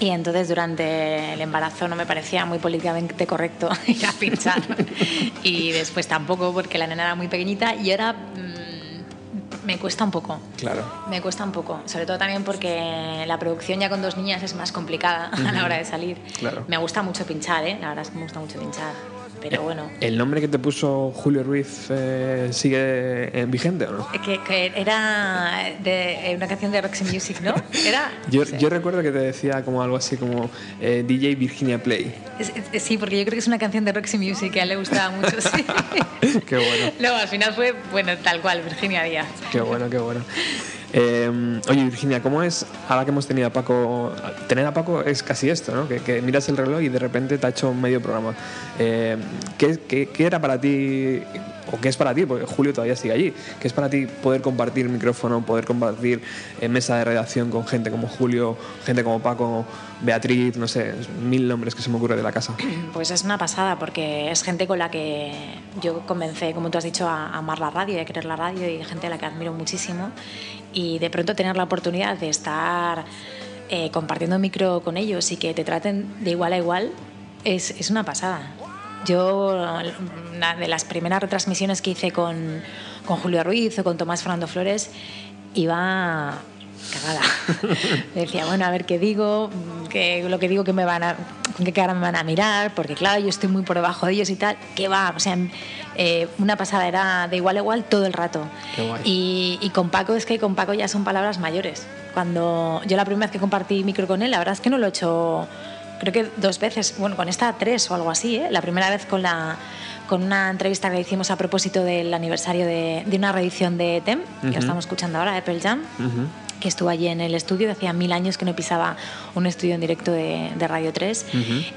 y entonces durante el embarazo no me parecía muy políticamente correcto ir a pinchar. Y después tampoco porque la nena era muy pequeñita y ahora mm, me cuesta un poco. Claro. Me cuesta un poco, sobre todo también porque la producción ya con dos niñas es más complicada a la hora de salir. Claro. Me gusta mucho pinchar, ¿eh? La verdad es que me gusta mucho pinchar. Pero bueno, ¿El nombre que te puso Julio Ruiz eh, sigue eh, vigente o no? que, que era de una canción de Roxy Music, ¿no? Era. Yo, no sé. yo recuerdo que te decía como algo así como eh, DJ Virginia Play. Es- es- Sí, porque yo creo que es una canción de Roxy Music que a él le gustaba mucho. Sí. Qué bueno. Luego al final fue, bueno, tal cual, Virginia Díaz. Qué bueno, qué bueno. Eh, oye, Virginia, ¿cómo es, ahora que hemos tenido a Paco, tener a Paco es casi esto, ¿no? Que, miras el reloj y de repente te ha hecho medio programa. Eh, ¿qué, era para ti, o qué es para ti, porque Julio todavía sigue allí, qué es para ti poder compartir micrófono, poder compartir eh, mesa de redacción con gente como Julio, gente como Paco, Beatriz, no sé, mil nombres que se me ocurre de la casa? Pues es una pasada porque es gente con la que yo comencé, como tú has dicho, a amar la radio y a querer la radio y gente a la que admiro muchísimo. Y de pronto tener la oportunidad de estar eh, compartiendo micro con ellos y que te traten de igual a igual es, es una pasada. Yo, una de las primeras retransmisiones que hice con, con Julio Ruiz o con Tomás Fernando Flores, iba cagada. Decía, bueno, a ver qué digo, que lo que digo que me van a, con qué cara me van a mirar, porque claro, yo estoy muy por debajo de ellos y tal, que va, o sea, eh, una pasada, era de igual a igual todo el rato. Y, y con Paco, es que con Paco ya son palabras mayores. Cuando yo la primera vez que compartí micro con él, la verdad es que no lo he hecho, creo que dos veces, bueno, con esta tres o algo así, ¿eh? La primera vez con la con una entrevista que hicimos a propósito del aniversario de, de una reedición de TEM, que Ujú. estamos escuchando ahora, Apple Jam Ujú. Que estuvo allí en el estudio, hacía mil años que no pisaba un estudio en directo de, de Radio 3.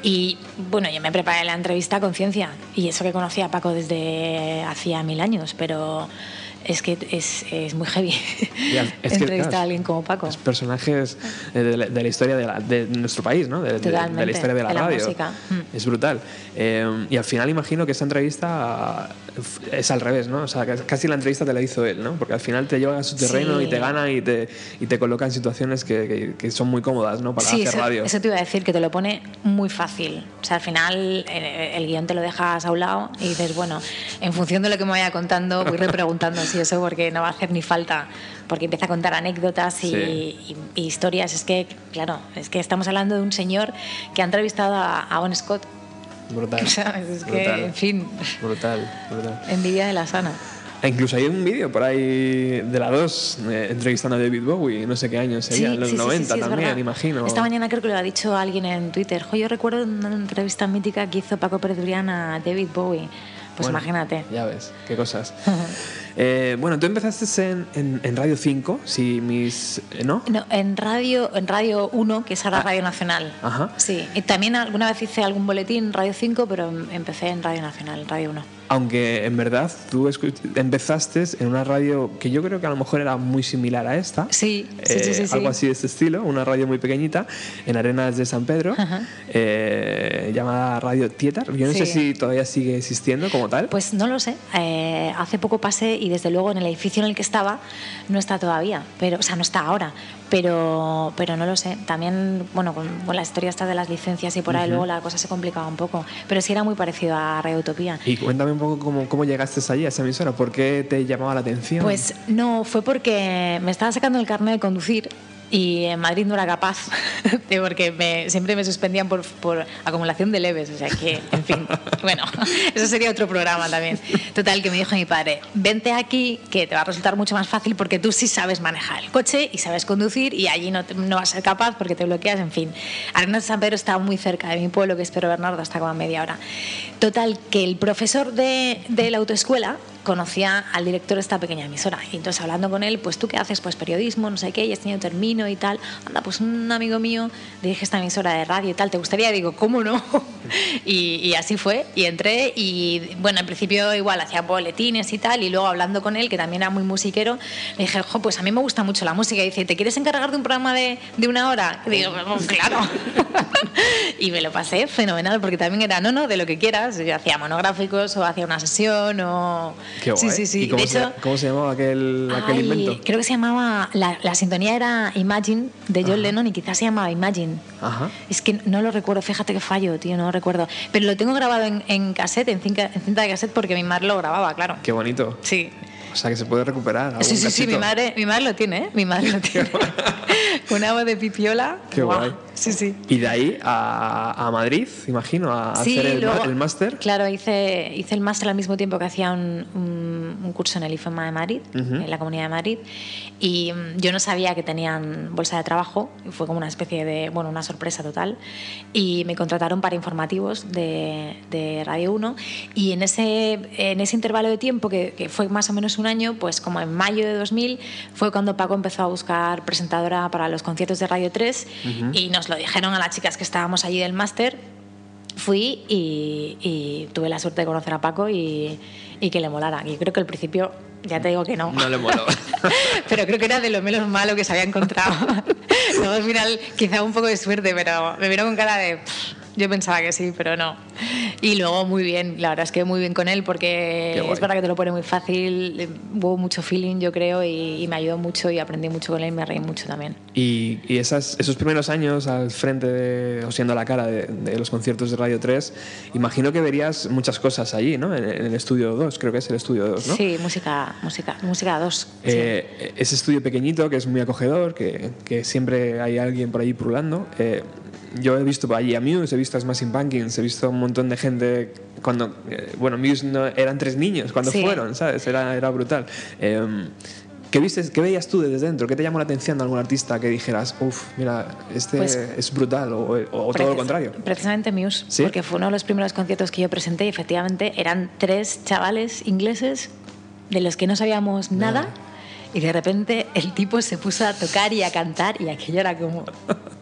Y bueno, yo me preparé la entrevista a conciencia, y eso que conocía a Paco desde hacía mil años, pero es que es, es muy heavy es que, entrevistar a alguien como Paco. Los personajes eh, de la, de la historia de, la- de nuestro país, ¿no? De, de- la historia de la radio. música. Mm. Es brutal. Eh, y al final imagino que esa entrevista es al revés, ¿no? O sea, casi la entrevista te la hizo él, ¿no? Porque al final te lleva a su terreno Sí. y te gana y te, y te coloca en situaciones que, que- que son muy cómodas, ¿no? Para sí, hacer eso, radio. eso te iba a decir, que te lo pone muy fácil. O sea, al final eh, el guion te lo dejas a un lado y dices, bueno, en función de lo que me vaya contando, voy repreguntando si eso, porque no va a hacer ni falta. Porque empieza a contar anécdotas y, Sí. y- y historias. Es que, claro, es que estamos hablando de un señor que ha entrevistado a, a Bon Scott. Brutal. O sea, es que, brutal, en fin, Brutal, brutal. envidia de la sana. E incluso hay un vídeo por ahí de la 2 eh, entrevistando a David Bowie, no sé qué año sería, en los 90 es también, imagino. Esta mañana creo que lo ha dicho alguien en Twitter. Jo, yo recuerdo una entrevista mítica que hizo Paco Pérez Brián a David Bowie. Pues Bueno, imagínate. Ya ves, qué cosas. Eh, bueno, tú empezaste en, en- en Radio 5, si mis... eh, ¿No? No, en Radio, en Radio 1, que es ahora Radio Nacional. Ah. Ajá. Sí, y también alguna vez hice algún boletín en Radio 5, pero em- empecé en Radio Nacional, Radio 1. Aunque en verdad tú empezaste en una radio que yo creo que a lo mejor era muy similar a esta. Sí, sí, Eh, sí, sí, sí. Algo así de este estilo, una radio muy pequeñita en Arenas de San Pedro, eh, llamada Radio Tietar. Yo no sé si todavía sigue existiendo como tal. Pues no lo sé. Eh, hace poco pasé y desde luego en el edificio en el que estaba no está todavía, pero, o sea, no está ahora, pero, pero no lo sé. También, bueno, con, con la historia esta de las licencias y por ahí luego la cosa se complicaba un poco, pero sí era muy parecido a Radio Utopía. Y cuéntame un poco cómo, cómo llegaste allí a esa emisora, ¿por qué te llamaba la atención? Pues no, fue porque me estaba sacando el carnet de conducir y en Madrid no era capaz, porque me- siempre me suspendían por, por acumulación de leves, o sea que, en fin, bueno, eso sería otro programa también. Total, que me dijo mi padre, vente aquí que te va a resultar mucho más fácil porque tú sí sabes manejar el coche y sabes conducir y allí no, te- no vas a ser capaz porque te bloqueas, en fin. Arenas de San Pedro está muy cerca de mi pueblo, que es Pedro Bernardo, hasta como a media hora. Total, que el profesor de, de la autoescuela conocía al director de esta pequeña emisora. Y entonces hablando con él, pues tú qué haces, pues periodismo, no sé qué, y este año termino y tal. Anda, pues un amigo mío diriges esta emisora de radio y tal, ¿te gustaría? digo, ¿cómo no? y, y así fue, y entré y bueno, al principio igual hacía boletines y tal, y luego hablando con él, que también era muy musiquero, le dije, jo, pues a mí me gusta mucho la música, y dice, ¿te quieres encargar de un programa de, de una hora? Y digo, "Pues, claro. y me lo pasé fenomenal, porque también era, no, no, de lo que quieras, yo hacía monográficos o hacía una sesión o... Qué guay. Sí, sí, sí. ¿Y cómo, de se, hecho... cómo se llamaba aquel, aquel Ay, invento? Creo que se llamaba. La, la sintonía era Imagine de John Lennon y quizás se llamaba Imagine. Ajá. Es que no lo recuerdo, fíjate que fallo, tío, no lo recuerdo. Pero lo tengo grabado en, en cassette, en cinta, en cinta de cassette, porque mi madre lo grababa, claro. Qué bonito. Sí. O sea, que se puede recuperar. Sí, sí, sí, mi madre, mi madre lo tiene, ¿eh? Mi madre lo tiene. Con agua de pipiola. Qué guay. Sí, sí. Y de ahí a, a Madrid, imagino, a Sí, hacer el, luego- el máster. Claro, hice, hice el máster al mismo tiempo que hacía un, un- un curso en el IFEMA de Madrid, Ujú. en la Comunidad de Madrid, y mm, yo no sabía que tenían bolsa de trabajo, fue como una especie de, bueno, una sorpresa total, y me contrataron para informativos de, de Radio 1, y en ese, en ese intervalo de tiempo, que, que fue más o menos un año, pues como en mayo de 2000, fue cuando Paco empezó a buscar presentadora para los conciertos de Radio 3, y nos lo dijeron a las chicas que estábamos allí del máster, fui y, y tuve la suerte de conocer a Paco y, y que le molara. Y creo que al principio, ya te digo que no. No le moló. pero creo que era de lo menos malo que se había encontrado. Luego al final, quizá un poco de suerte, pero me vieron con cara de. "Pff, Yo pensaba que sí, pero no. Y luego muy bien, la verdad es que muy bien con él porque es verdad que te lo pone muy fácil, hubo mucho feeling yo creo y, y me ayudó mucho y aprendí mucho con él y me reí mucho también. Y, y esas, esos primeros años al frente de, o siendo la cara de, de los conciertos de Radio 3, imagino que verías muchas cosas allí, ¿no? En, en el estudio 2, creo que es el estudio 2, ¿no? Sí, música, música, música 2. Eh, Ese estudio pequeñito que es muy acogedor, que, que siempre hay alguien por allí pululando. eh, yo he visto allí a Muse, he visto a Smashing Pumpkins, he visto un montón de gente cuando, eh, bueno, Muse no, eran tres niños cuando Sí. fueron, ¿sabes? Era, era brutal. Eh, ¿qué, viste, ¿Qué veías tú desde dentro? ¿Qué te llamó la atención de algún artista que dijeras, uff, mira, este Pues- es brutal o, o todo lo contrario? Precisamente Muse, ¿Sí? porque fue uno de los primeros conciertos que yo presenté y efectivamente eran tres chavales ingleses de los que no sabíamos nada y de repente el tipo se puso a tocar y a cantar y aquello era como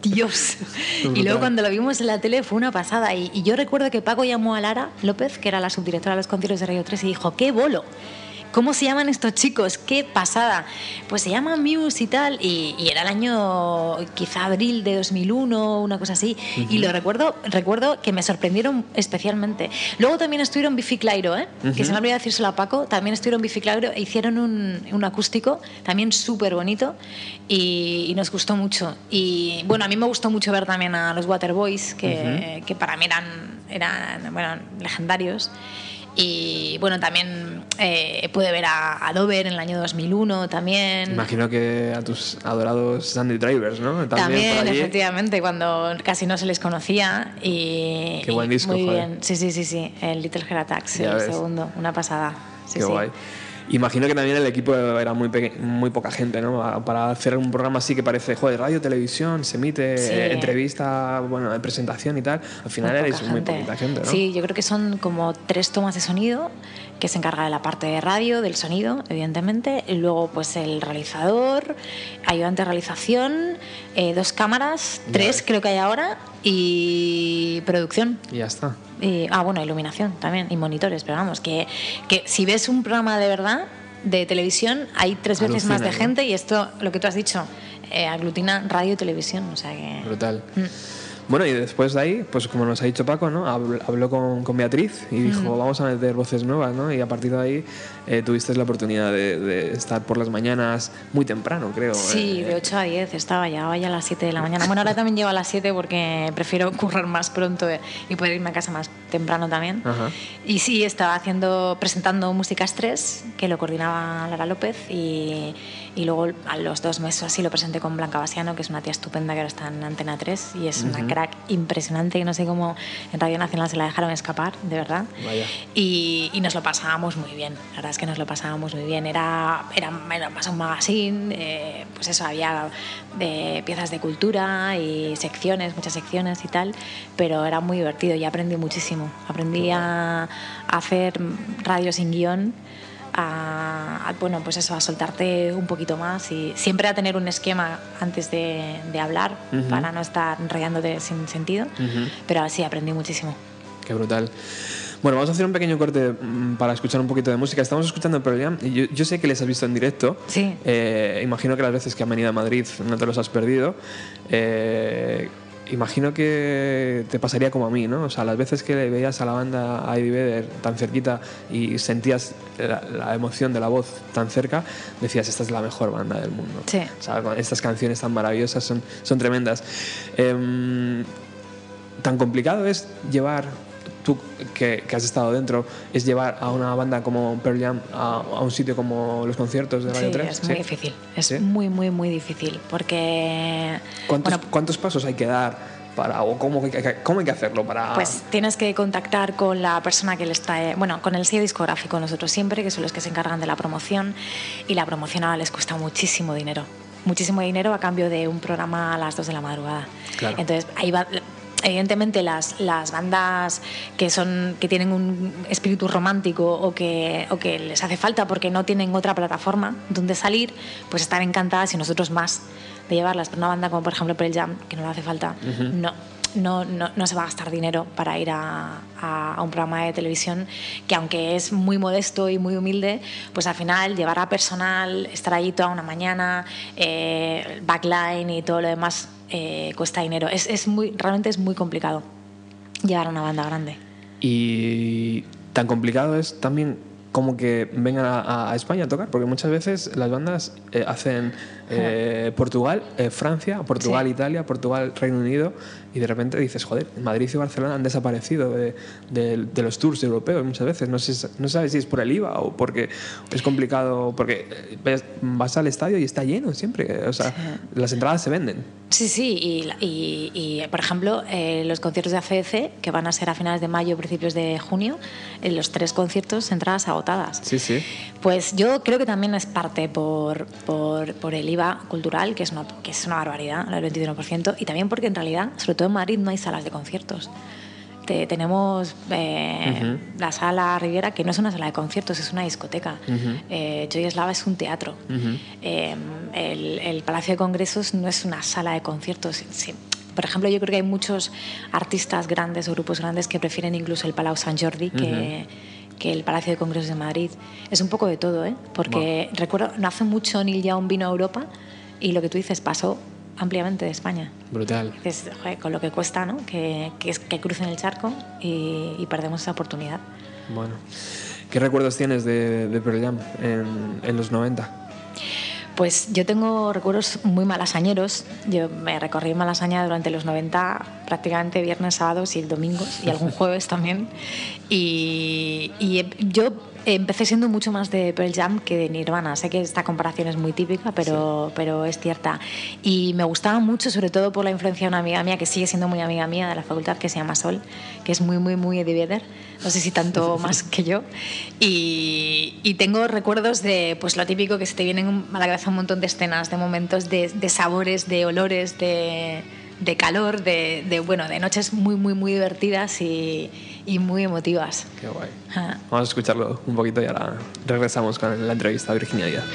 Dios. y luego cuando lo vimos en la tele fue una pasada y, y yo recuerdo que Paco llamó a Lara López, que era la subdirectora de los conciertos de Radio 3 y dijo, ¡qué bolo! ¿Cómo se llaman estos chicos? ¡Qué pasada! Pues se llaman Muse y tal, y, y era el año quizá abril de 2001, una cosa así, y lo recuerdo, recuerdo que me sorprendieron especialmente. Luego también estuvieron Bifi Clyro, ¿eh? que se me olvidó decírselo a Paco, también estuvieron Bifi Clyro, e hicieron un, un acústico, también súper bonito, y, y nos gustó mucho. Y bueno, a mí me gustó mucho ver también a los Waterboys, que, que para mí eran, eran bueno, legendarios. Y bueno, también eh, pude ver a, a Dover en el año 2001 también. Imagino que a tus adorados Sandy Drivers, ¿no? También, allí. efectivamente, cuando casi no se les conocía. Y, Qué buen y disco, Muy joder. bien, sí, sí, sí, sí. El Little Heart Attacks, el ves. segundo, una pasada. Sí, Qué sí. guay. Imagino que también el equipo era muy, muy poca gente, ¿no? Para hacer un programa así que parece, joder, radio, televisión, se emite, Sí. eh, entrevista, bueno, presentación y tal. Al final Muy erais muy poquita gente, ¿no? Sí, yo creo que son como tres tomas de sonido que se encarga de la parte de radio, del sonido, evidentemente, y luego pues el realizador, ayudante de realización, eh, dos cámaras, tres creo que hay ahora, y producción. Y ya está. Y- ah, bueno, iluminación también, y monitores, pero vamos, que, que si ves un programa de verdad de televisión, hay tres veces más de gente y esto, lo que tú has dicho, eh, aglutina radio y televisión, o sea que... Brutal. Mm. Bueno, y después de ahí, pues como nos ha dicho Paco, ¿no? Habl- Habló con, con Beatriz y dijo, Mm. vamos a meter voces nuevas, ¿no? Y a partir de ahí eh, tuviste la oportunidad de, de estar por las mañanas muy temprano, creo. Sí, eh, de 8 a 10 estaba ya, vaya a las 7 de la mañana. Bueno, ahora también llevo a las 7 porque prefiero currar más pronto y poder irme a casa más temprano también. Ajá. Y sí, estaba haciendo, presentando Músicas 3, que lo coordinaba Lara López, y, y luego a los dos meses así lo presenté con Blanca Basiano, que es una tía estupenda que ahora está en Antena 3 y es una crack impresionante, que no sé cómo en Radio Nacional se la dejaron escapar, de verdad. Vaya. Y, y nos lo pasábamos muy bien, la verdad es que nos lo pasábamos muy bien. Era, era, era más un magazine, eh, pues eso, había de piezas de cultura y secciones, muchas secciones y tal, pero era muy divertido y aprendí muchísimo. Aprendí a, a hacer radio sin guion, a, a, bueno, pues eso, a soltarte un poquito más y siempre a tener un esquema antes de, de hablar para no estar enrollándote sin sentido. Ujú. Pero sí, aprendí muchísimo. Qué brutal. Bueno, vamos a hacer un pequeño corte mm, para escuchar un poquito de música. Estamos escuchando el programa y yo, yo sé que les has visto en directo. Sí. Eh, imagino que las veces que han venido a Madrid no te los has perdido. Eh, imagino que te pasaría como a mí, ¿no? O sea, las veces que veías a la banda a Eddie Vedder tan cerquita y sentías la, la emoción de la voz tan cerca, decías, esta es la mejor banda del mundo. Sí. O sea, con estas canciones tan maravillosas son, son tremendas. Em, tan complicado es llevar, tú que, que has estado dentro, es llevar a una banda como Pearl Jam a, a un sitio como los conciertos de Radio Sí, 3? es muy difícil. Es ¿Sí? muy, muy, muy difícil. Porque. ¿Cuántos, bueno, cuántos pasos hay que dar para, o cómo, cómo hay que hacerlo para... Pues tienes que contactar con la persona que les trae, bueno, con el sello discográfico nosotros siempre, que son los que se encargan de la promoción, y la promoción ahora les cuesta muchísimo dinero. Muchísimo dinero a cambio de un programa a las 2 de la madrugada. Claro. Entonces, ahí va. Evidentemente las, las bandas que son que tienen un espíritu romántico o que, o que les hace falta porque no tienen otra plataforma donde salir, pues están encantadas y nosotros más de llevarlas. Pero una banda como por ejemplo Pearl Jam, que no le hace falta, no, no, no, no se va a gastar dinero para ir a, a- a un programa de televisión que aunque es muy modesto y muy humilde, pues al final llevar a personal, estar allí toda una mañana, eh, backline y todo lo demás eh, cuesta dinero. Es, es muy, realmente es muy complicado llevar a una banda grande. Y tan complicado es también como que vengan a, a España a tocar, porque muchas veces las bandas eh, hacen eh, Portugal, eh, Francia, Portugal, Sí. Italia, Portugal, Reino Unido, y de repente dices, joder, Madrid y Barcelona han desaparecido de, de- de los tours europeos muchas veces. No, sé, no sabes si es por el IVA o porque es complicado, porque eh, vas al estadio y está lleno siempre. O sea, las entradas se venden. Sí, sí, y, y- y, por ejemplo, eh, los conciertos de ACDC, que van a ser a finales de mayo, principios de junio, en los tres conciertos, entradas agotadas. Sí, sí. Pues yo creo que también es parte por, por, por el IVA cultural, que es, una, que es una barbaridad, el 21%, y también porque en realidad, sobre todo en Madrid, no hay salas de conciertos. Te- tenemos eh, Ujú. la sala Riviera, que no es una sala de conciertos, es una discoteca. Ujú. Eh, Joy Eslava es un teatro. Ujú. Eh, el, el Palacio de Congresos no es una sala de conciertos. Sí. Por ejemplo, yo creo que hay muchos artistas grandes o grupos grandes que prefieren incluso el Palau Sant Jordi que, que el Palacio de Congresos de Madrid. Es un poco de todo, ¿eh? Porque recuerdo, no hace mucho Neil Young vino a Europa y lo que tú dices pasó ampliamente de España. Brutal. Dices, "Joder, con lo que cuesta, ¿no? Que, que, que crucen el charco y, y perdemos esa oportunidad. Bueno. ¿Qué recuerdos tienes de, de Pearl Jam en, en los 90? Pues yo tengo recuerdos muy malasañeros. Yo me recorrí Malasaña durante los 90, prácticamente viernes, sábados y domingos, y algún jueves también. Y, yo empecé siendo mucho más de Pearl Jam que de Nirvana. Sé que esta comparación es muy típica, pero, pero es cierta. Y me gustaba mucho, sobre todo por la influencia de una amiga mía, que sigue siendo muy amiga mía de la facultad, que se llama Sol, que es muy, muy, muy Eddie Vedder. No sé si tanto más que yo. Y, y tengo recuerdos de pues lo típico que se te vienen a la cabeza un montón de escenas, de momentos, de, de sabores, de olores, de, de calor, de, de, bueno, de noches muy, muy, muy divertidas y, y muy emotivas. Qué guay. Ah. Vamos a escucharlo un poquito y ahora regresamos con la entrevista a Virginia Díaz.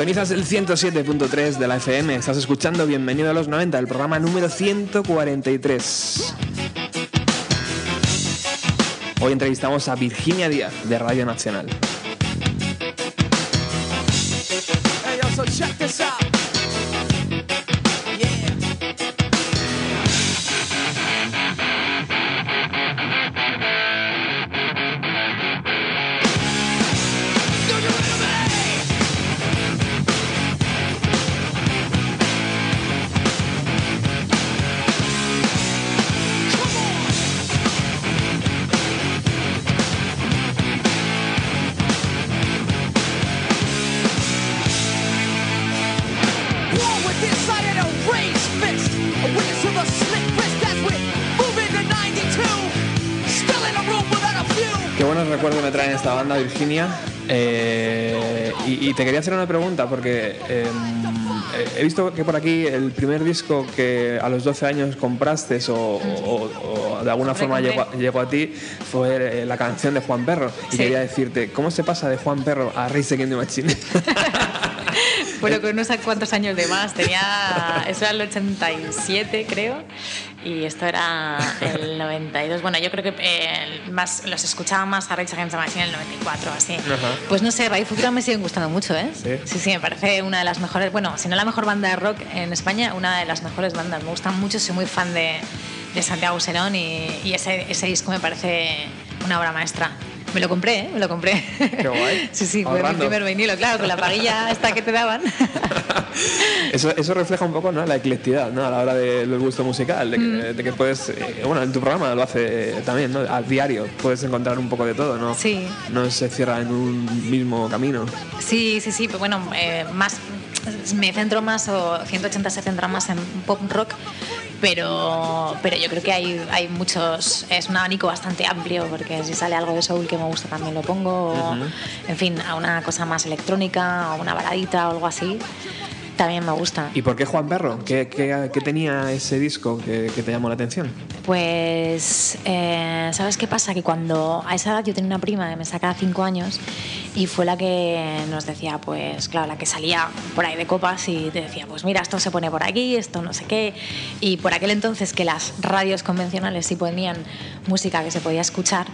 Sintonizas el 107.3 de la FM. Estás escuchando Bienvenido a los 90, el programa número 143. Hoy entrevistamos a Virginia Díaz de Radio Nacional. Virginia. Eh, y, y te quería hacer una pregunta porque eh, he visto que por aquí el primer disco que a los 12 años compraste o, o- o de alguna forma llegó, a- llegó a ti fue eh, la canción de Juan Perro. Y Sí. quería decirte, ¿cómo se pasa de Juan Perro a Rey Against the Machine? Bueno, con no sé cuántos años de más. Tenía. Eso era el 87, creo. Y esto era el 92. Bueno, yo creo que eh, más, los escuchaba más a Rage Against the Machine en el 94, así. Ajá. Pues no sé, Radio Futura me siguen gustando mucho, ¿eh? ¿Sí? sí, sí, me parece una de las mejores. Bueno, si no la mejor banda de rock en España, una de las mejores bandas. Me gustan mucho, soy muy fan de, de Santiago Serón y, y ese, ese disco me parece una obra maestra. Me lo compré, ¿eh? Me lo compré. Qué guay. Sí, sí, fue mi primer vinilo, claro, con la paguilla esta que te daban. Eso, eso refleja un poco ¿no? la eclecticidad ¿no? a la hora de- del gusto musical, de que, Mm. de que puedes, eh, bueno, en tu programa lo hace también, ¿no? al diario puedes encontrar un poco de todo, ¿no? Sí. No se cierra en un mismo camino. Sí, sí, sí, pero bueno, eh, más me centro más o 180 se centra más en pop rock, pero, pero yo creo que hay, hay muchos, es un abanico bastante amplio porque si sale algo de soul que me gusta también lo pongo, o, en fin, a una cosa más electrónica o una baladita o algo así, también me gusta. ¿Y por qué Juan Perro? ¿Qué, qué- qué tenía ese disco que, que te llamó la atención? Pues, eh, ¿sabes qué pasa? Que cuando a esa edad yo tenía una prima que me sacaba cinco años y fue la que nos decía, pues, claro, la que salía por ahí de copas y te decía, pues mira, esto se pone por aquí, esto no sé qué. Y por aquel entonces que las radios convencionales sí ponían música que se podía escuchar,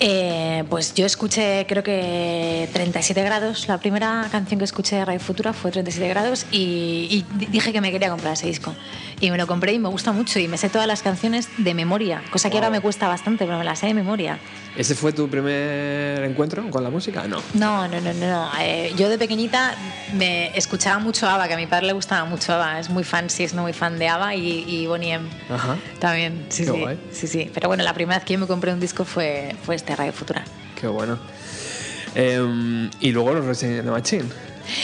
eh, pues yo escuché, creo que 37 grados. La primera canción que escuché de Radio Futura fue 37 grados y, y di- dije que me quería comprar ese disco. Y me lo compré y me gusta mucho y me sé todas las canciones de memoria, cosa que ahora me cuesta bastante, pero me las sé de memoria. ¿Ese fue tu primer encuentro con la música? No. No, no, no, no. no. Eh, yo de pequeñita me escuchaba mucho ABBA, que a mi padre le gustaba mucho ABBA. Es muy fan, sí, es muy fan de ABBA y, y Bonnie M. Ajá. También, sí, Qué sí. guay. Sí, sí. Pero bueno, la primera vez que yo me compré un disco fue, fue este Radio Futura. Qué bueno. Em, y luego los Resident Machine.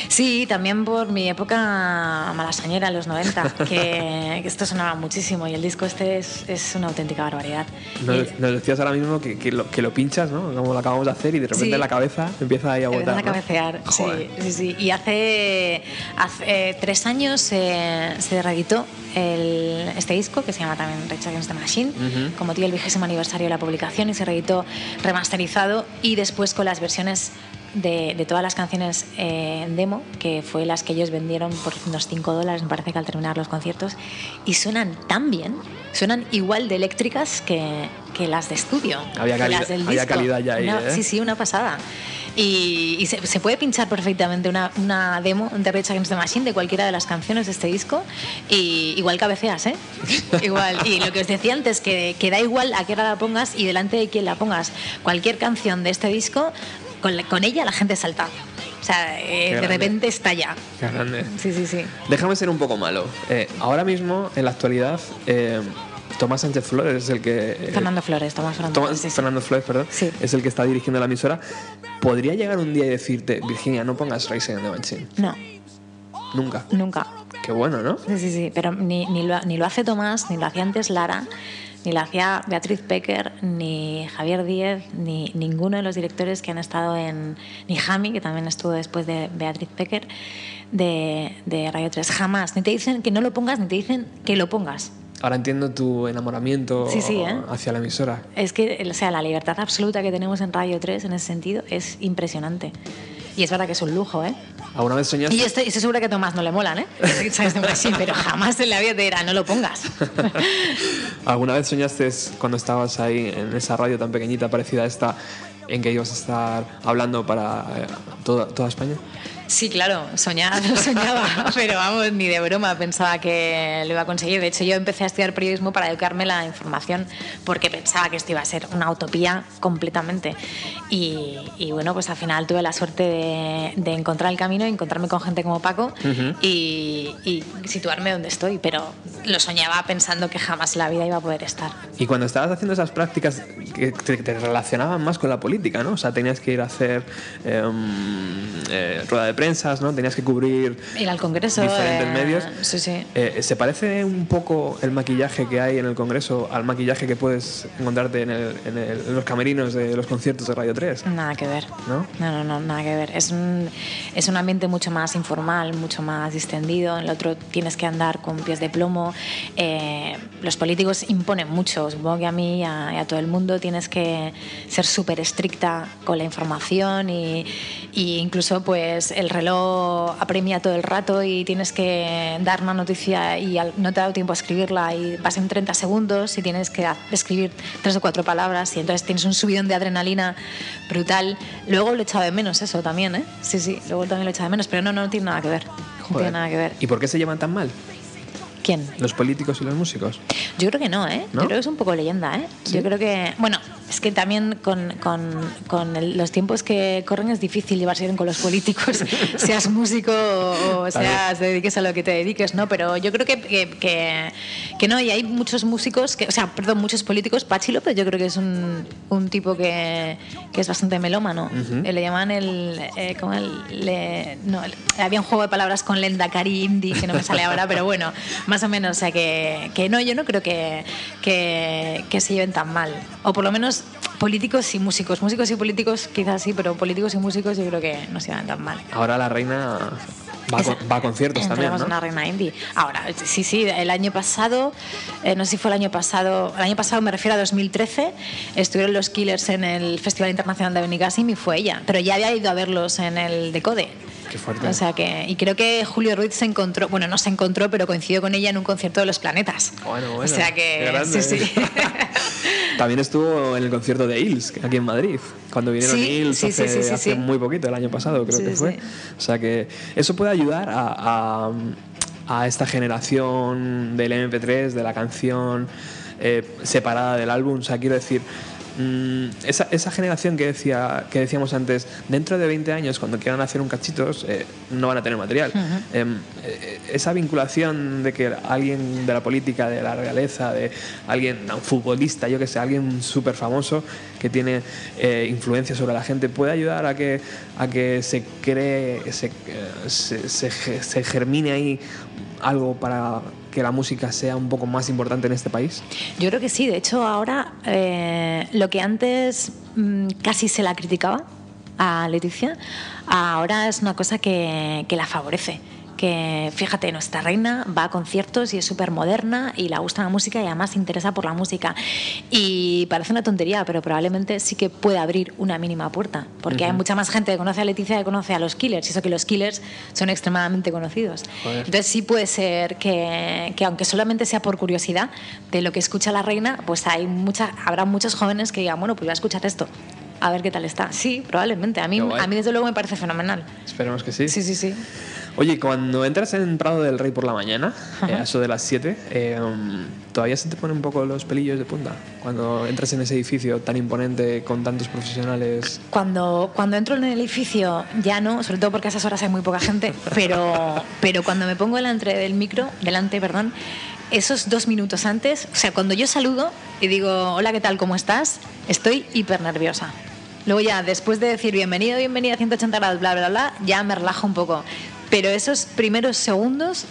Sí, también por mi época malasañera, los 90, que, que esto sonaba muchísimo y el disco este es, es una auténtica barbaridad. Nos, Y- nos decías ahora mismo que, que lo, que lo pinchas, ¿no? Como lo acabamos de hacer y de repente Sí. la cabeza empieza ahí a botar. empiezas a cabecear, Joder. sí, sí, sí. Y hace, hace eh, tres años se se reeditó el- este disco, que se llama también Rage Against the Machine, Ujú. como tío el vigésimo aniversario de la publicación, y se reeditó remasterizado y después con las versiones de, de todas las canciones eh, en demo, que fue las que ellos vendieron por unos 5 dólares, me parece que al terminar los conciertos, y suenan tan bien, suenan igual de eléctricas que, que las de estudio. Había calidad- las del había disco. calidad ya ahí, Una- ¿eh? Sí, sí, una pasada. Y, y se, se puede pinchar perfectamente una, una demo de Rage Against the Machine de cualquiera de las canciones de este disco y igual cabeceas, ¿eh? igual. Y lo que os decía antes, que, que da igual a qué hora la pongas y delante de quién la pongas. Cualquier canción de este disco, con, la- con ella la gente salta. O sea, eh, de repente estalla. Qué grande. Sí, sí, sí. Déjame ser un poco malo. Eh, ahora mismo, en la actualidad, eh, Tomás Sánchez Flores es el que. eh, Fernando Flores, Tomás Fernando Tomás- Flores. sí, sí. Fernando Flores, perdón, Sí. es el que está dirigiendo la emisora. ¿Podría llegar un día y decirte, Virginia, no pongas Racing and the Machine? No, Nunca. nunca. Qué bueno, ¿no? Sí, sí, sí, pero ni, ni, lo, ni lo hace Tomás, ni lo hacía antes Lara, ni lo hacía Beatriz Pecker, ni Javier Díez, ni ninguno de los directores que han estado en. ni Jami, que también estuvo después de Beatriz Pecker, de, de Radio 3. Jamás. Ni te dicen que no lo pongas, ni te dicen que lo pongas. Ahora entiendo tu enamoramiento Sí, sí, ¿eh? hacia la emisora. Es que, o sea, la libertad absoluta que tenemos en Radio 3 en ese sentido es impresionante. Y es verdad que es un lujo, ¿eh? ¿Alguna vez soñaste? Y yo estoy, estoy segura que a Tomás no le molan, ¿eh? Pero jamás en la vida te dirá, no lo pongas. ¿Alguna vez soñaste cuando estabas ahí en esa radio tan pequeñita parecida a esta en que ibas a estar hablando para eh, toda, toda España? Sí, claro, soñaba, soñaba, pero vamos, ni de broma pensaba que lo iba a conseguir. De hecho, yo empecé a estudiar periodismo para educarme la información porque pensaba que esto iba a ser una utopía completamente. Y, y bueno, pues al final tuve la suerte de, de encontrar el camino, encontrarme con gente como Paco y, y situarme donde estoy, pero lo soñaba pensando que jamás en la vida iba a poder estar. Y cuando estabas haciendo esas prácticas que te, te relacionaban más con la política, ¿no? O sea, tenías que ir a hacer em, eh, rueda de prensas, ¿no? Tenías que cubrir Ir al Congreso. diferentes eh, medios. Sí, sí. Eh, ¿Se parece un poco el maquillaje que hay en el Congreso al maquillaje que puedes encontrarte en, el- en el- en los camerinos de los conciertos de Radio 3? Nada que ver. ¿No? No, no, no, nada que ver. Es un, es un ambiente mucho más informal, mucho más distendido. En el otro tienes que andar con pies de plomo. Eh, los políticos imponen mucho. Supongo que a mí y a, y a todo el mundo tienes que ser súper estricta con la información y, y incluso pues el reloj apremia todo el rato y tienes que dar una noticia y al- no te ha dado tiempo a escribirla y vas en 30 segundos y tienes que escribir tres o cuatro palabras y entonces tienes un subidón de adrenalina brutal. Luego lo he echado de menos eso también, ¿eh? Sí, sí, luego también lo he echado de menos, pero no, no, tiene nada que ver. No tiene nada que ver. ¿Y por qué se llevan tan mal ¿Quién? los políticos y los músicos? Yo creo que no, ¿eh? ¿No? Yo creo que es un poco leyenda, ¿eh? Yo creo que, bueno, es que también con, con, con el- los tiempos que corren es difícil llevarse bien con los políticos, seas músico o seas, te dediques a lo que te dediques, ¿no? Pero yo creo que, que, que, que no, y hay muchos músicos, que, o sea, perdón, muchos políticos. Pachi López yo creo que es un, un tipo que, que es bastante melómano. Eh, Le llaman el, eh, ¿cómo el, le- no, había un juego de palabras con Lendakari Indie, que no me sale ahora, pero bueno, más o menos, o sea, que, que no, yo no creo que, que se lleven tan mal. O por lo menos políticos y músicos. Músicos y políticos quizás sí, pero políticos y músicos yo creo que no se llevan tan mal. Ahora la reina va, a, Esa- con- va a conciertos también, ¿no? una reina indie. Ahora, sí, sí, el año pasado, eh, no sé si fue el año pasado, el año pasado me refiero a 2013, estuvieron los Killers en el Festival Internacional de Benicassim y fue ella, pero ya había ido a verlos en el Decode. Qué fuerte. O sea que, y creo que Julio Ruiz se encontró, bueno, no se encontró, pero coincidió con ella en un concierto de los planetas. Bueno, bueno. O sea que, grande. sí, sí. También estuvo en el concierto de Hills, aquí en Madrid, cuando vinieron Sí, Hills sí, hace, sí, muy poquito, el año pasado creo que fue. O sea que eso puede ayudar a, a- a esta generación del MP3, de la canción eh, separada del álbum. O sea, quiero decir, mm, esa, esa generación que, decía, que decíamos antes, dentro de 20 años, cuando quieran hacer un cachitos, eh, no van a tener material. Em, eh, esa vinculación de que alguien de la política, de la realeza, de alguien, un futbolista, yo que sé, alguien súper famoso que tiene eh, influencia sobre la gente, puede ayudar a que, a que se cree, se, se, se ge- se germine ahí algo para que la música sea un poco más importante en este país. Yo creo que sí, de hecho ahora eh, lo que antes mm, casi se la criticaba a Leticia, ahora es una cosa que, que la favorece. Que fíjate, nuestra reina va a conciertos y es súper moderna y le gusta la música y además se interesa por la música. Y parece una tontería, pero probablemente sí que puede abrir una mínima puerta, porque hay mucha más gente que conoce a Leticia que conoce a los Killers, y eso que los Killers son extremadamente conocidos. Joder. Entonces sí puede ser que, que aunque solamente sea por curiosidad de lo que escucha la reina, pues hay mucha, habrá muchos jóvenes que digan, bueno, pues voy a escuchar esto, a ver qué tal está. Sí, probablemente. A mí, a mí desde luego me parece fenomenal. Esperemos que sí. Sí, sí, sí. Oye, cuando entras en Prado del Rey por la mañana, eh, a eso de las 7, eh, um, ¿todavía se te ponen un poco los pelillos de punta? Cuando entras en ese edificio tan imponente con tantos profesionales. Cuando, cuando entro en el edificio ya no, sobre todo porque a esas horas hay muy poca gente, pero, pero cuando me pongo delante del micro, delante, perdón, esos dos minutos antes, o sea, cuando yo saludo y digo, hola, ¿qué tal? ¿Cómo estás? Estoy hiper nerviosa. Luego ya, después de decir bienvenido, bienvenida a 180 grados, bla, bla, bla, ya me relajo un poco. Pero esos primeros segundos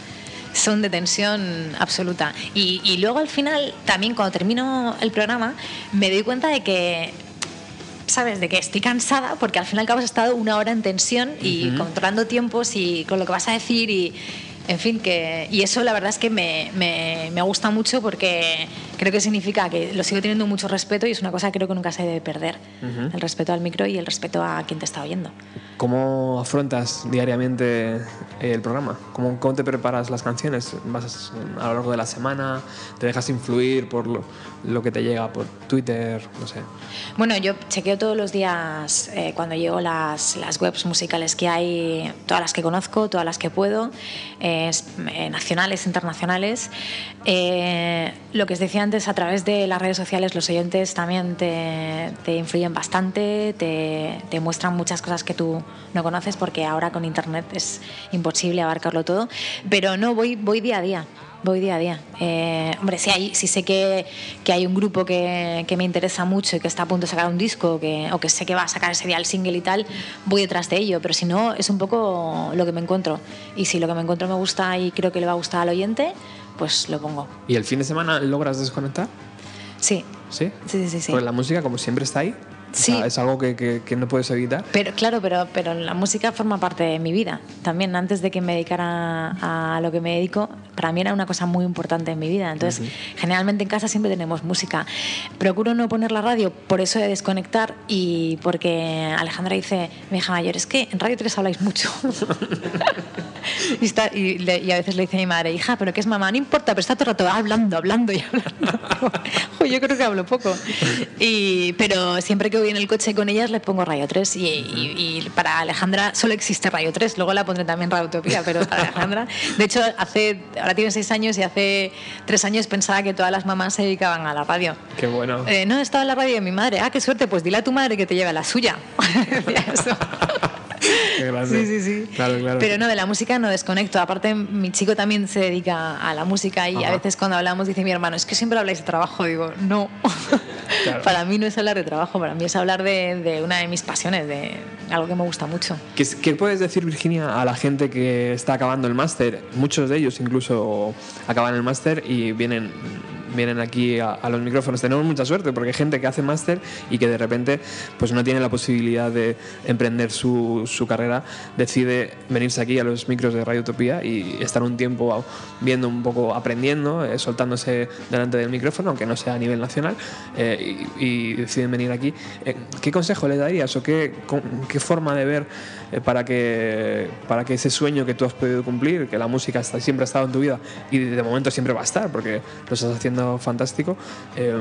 son de tensión absoluta. Y, y luego al final, también cuando termino el programa, me doy cuenta de que sabes, de que estoy cansada porque al fin y al cabo has estado una hora en tensión y controlando tiempos y con lo que vas a decir y En fin, que, y eso la verdad es que me, me- me gusta mucho porque creo que significa que lo sigo teniendo mucho respeto y es una cosa que creo que nunca se debe perder. El respeto al micro y el respeto a quien te está oyendo. ¿Cómo afrontas diariamente el programa? ¿Cómo, cómo te preparas las canciones? ¿Vas a lo largo de la semana? ¿Te dejas influir por lo, lo que te llega por Twitter? No sé. Bueno, yo chequeo todos los días eh, cuando llego las, las webs musicales que hay, todas las que conozco, todas las que puedo, eh, eh, nacionales, internacionales. Eh, lo que os decía antes, a través de las redes sociales los oyentes también te, influyen bastante, te, te muestran muchas cosas que tú no conoces porque ahora con Internet es imposible abarcarlo todo. Pero no, voy, voy día a día. Voy día a día. Eh, hombre, si, hay, si sé que, que hay un grupo que, que me interesa mucho y que está a punto de sacar un disco que, o que sé que va a sacar ese día el single y tal, voy detrás de ello. Pero si no, es un poco lo que me encuentro. Y si lo que me encuentro me gusta y creo que le va a gustar al oyente, pues lo pongo. ¿Y el fin de semana logras desconectar? Sí, ¿Sí? sí, sí, sí. sí. Porque la música, como siempre, está ahí. O Sí. sea, es algo que, que- que no puedes evitar. Pero claro, pero, pero la música forma parte de mi vida. También antes de que me dedicara a lo que me dedico, para mí era una cosa muy importante en mi vida. Entonces, generalmente en casa siempre tenemos música. Procuro no poner la radio por eso de desconectar y porque Alejandra dice, mi hija mayor, es que en Radio 3 habláis mucho. y, está- y le- y a veces le dice a mi madre, hija, pero ¿qué es mamá? No importa, pero está todo el rato hablando, hablando y hablando. Yo creo que hablo poco. Y, pero siempre que voy en el coche con ellas les pongo Radio 3 y, y- y para Alejandra solo existe Radio 3, luego la pondré también Radio Utopía, pero para Alejandra, de hecho, hace, ahora tiene seis años y hace tres años pensaba que todas las mamás se dedicaban a la radio. Qué bueno. Eh, no, estaba en la radio de mi madre. Ah, qué suerte, pues dile a tu madre que te lleve a la suya. Qué grande. Sí, sí, sí. Claro, claro. Pero no, de la música no desconecto. Aparte, mi chico también se dedica a la música y a veces cuando hablamos dice mi hermano, es que siempre habláis de trabajo. Digo, no. Claro. para mí no es hablar de trabajo, para mí es hablar de, de una de mis pasiones, de algo que me gusta mucho. ¿Qué, qué puedes decir, Virginia, a la gente que está acabando el máster? Muchos de ellos incluso acaban el máster y vienen, vienen aquí a, los micrófonos. Tenemos mucha suerte porque hay gente que hace máster y que de repente pues no tiene la posibilidad de emprender su, su carrera, decide venirse aquí a los micros de Radio Utopía y estar un tiempo viendo un poco, aprendiendo, eh, soltándose delante del micrófono, aunque no sea a nivel nacional, eh, y, deciden venir aquí. Eh, ¿Qué consejo les darías o qué, qué forma de ver eh, para, que, para que ese sueño que tú has podido cumplir, que la música está, siempre ha estado en tu vida y de momento siempre va a estar porque lo estás haciendo fantástico, eh,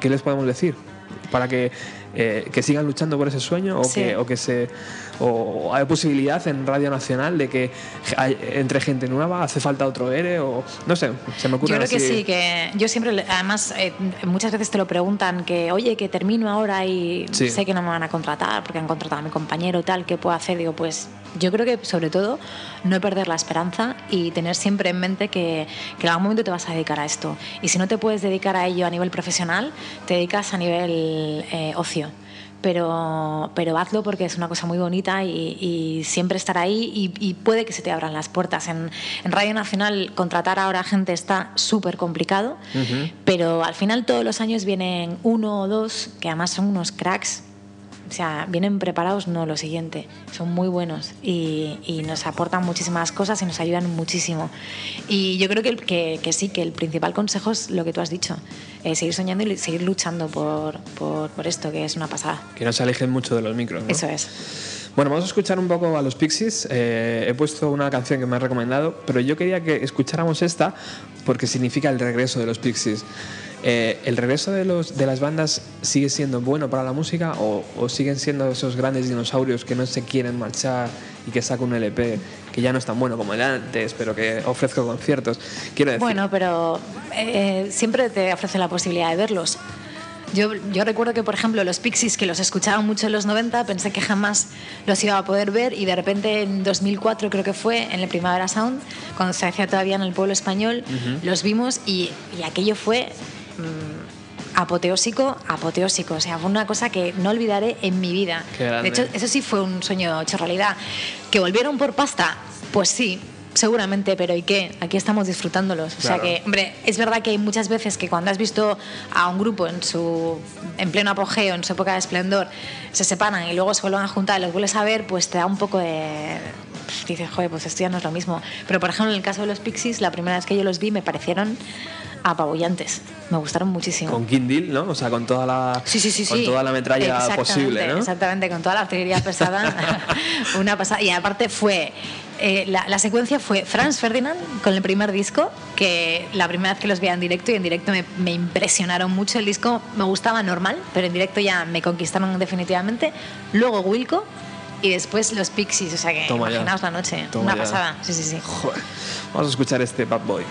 ¿qué les podemos decir? Para que, eh, que sigan luchando por ese sueño o, Sí. que, o que se o hay posibilidad en Radio Nacional de que hay- entre gente nueva hace falta otro ERE o no sé, se me ocurre Yo creo que sí, que yo siempre, además, eh, muchas veces te lo preguntan que, oye, que termino ahora y Sí. sé que no me van a contratar porque han contratado a mi compañero tal, ¿qué puedo hacer? Digo, pues yo creo que sobre todo no perder la esperanza y tener siempre en mente que, que en algún momento te vas a dedicar a esto. Y si no te puedes dedicar a ello a nivel profesional, te dedicas a nivel eh, ocio. Pero, pero hazlo porque es una cosa muy bonita y, y siempre estar ahí y, y puede que se te abran las puertas. En, en Radio Nacional contratar ahora gente está súper complicado, pero al final todos los años vienen uno o dos, que además son unos cracks, o sea, vienen preparados, no lo siguiente, son muy buenos y, y nos aportan muchísimas cosas y nos ayudan muchísimo. Y yo creo que, que, que sí, que el principal consejo es lo que tú has dicho, eh, seguir soñando y seguir luchando por, por, por esto, que es una pasada. que no se alejen mucho de los micros. ¿no? Eso es. Bueno, vamos a escuchar un poco a los Pixies. Eh, he puesto una canción que me ha recomendado, pero yo quería que escucháramos esta porque significa el regreso de los Pixies. Eh, ¿El regreso de, los, de las bandas sigue siendo bueno para la música o, o siguen siendo esos grandes dinosaurios que no se quieren marchar y que sacan un LP que ya no es tan bueno como el antes, pero que ofrezco conciertos? Quiero decir, Bueno, pero eh, siempre te ofrece la posibilidad de verlos. Yo, yo recuerdo que, por ejemplo, los Pixies, que los escuchaba mucho en los 90, pensé que jamás los iba a poder ver y de repente en 2004 creo que fue, en el Primavera Sound, cuando se hacía todavía en el pueblo español, los vimos y, y aquello fue mm, apoteósico, apoteósico. O sea, fue una cosa que no olvidaré en mi vida. De hecho, eso sí fue un sueño hecho realidad. ¿Que volvieron por pasta? Pues sí, seguramente, pero ¿y qué? Aquí estamos disfrutándolos. O sea Claro. que, hombre, es verdad que hay muchas veces que cuando has visto a un grupo en su en pleno apogeo, en su época de esplendor, se separan y luego se vuelven a juntar y los vuelves a ver, pues te da un poco de pff, dices, joder, pues esto ya no es lo mismo. Pero por ejemplo, en el caso de los Pixies, la primera vez que yo los vi me parecieron apabullantes. Me gustaron muchísimo. Con Kindle, ¿no? O sea, con toda la, Sí, sí, sí, con toda la metralla Exactamente, posible, ¿no? Exactamente, con toda la artillería pesada. una pasada. Y aparte fue. eh, la, la secuencia fue Franz Ferdinand con el primer disco, que la primera vez que los vi en directo y en directo me, me impresionaron mucho. El disco me gustaba normal, pero en directo ya me conquistaron definitivamente. Luego Wilco y después los Pixies, o sea que Toma ya. imaginaos la noche. Toma una ya. pasada, sí, sí, sí. Joder. Vamos a escuchar este Bad Boy.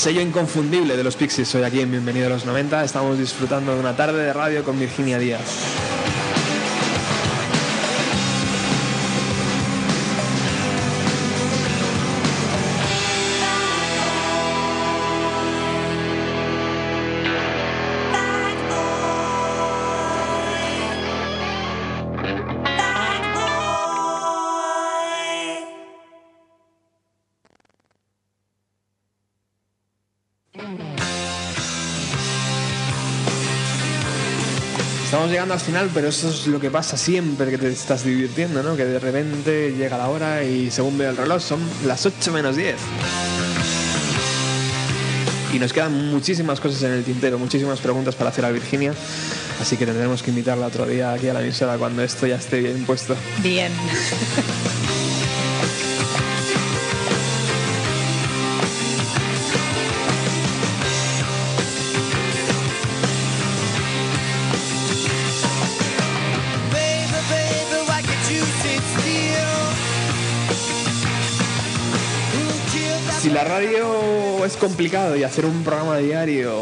Sello inconfundible de los Pixies hoy aquí en Bienvenido a los 90. Estamos disfrutando de una tarde de radio con Virginia Díaz. Estamos llegando al final, pero eso es lo que pasa siempre que te estás divirtiendo, ¿no? Que de repente llega la hora y según veo el reloj son las 8 menos 10. Y nos quedan muchísimas cosas en el tintero, muchísimas preguntas para hacer a Virginia. Así que tendremos que invitarla otro día aquí a la emisora cuando esto ya esté bien puesto. Bien. complicado y hacer un programa diario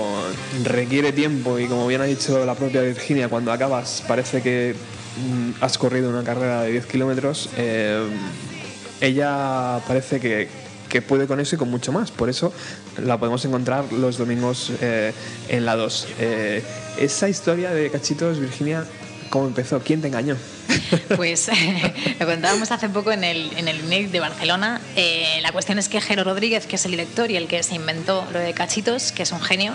requiere tiempo y como bien ha dicho la propia Virginia, cuando acabas parece que mm, has corrido una carrera de 10 kilómetros, eh, ella parece que, que puede con eso y con mucho más. Por eso la podemos encontrar los domingos eh, en la 2. Eh, esa historia de cachitos, Virginia, ¿cómo empezó? ¿Quién te engañó? Pues lo contábamos hace poco en el, en el INEC de Barcelona. Eh, la cuestión es que Jero Rodríguez, que es el director y el que se inventó lo de Cachitos, que es un genio,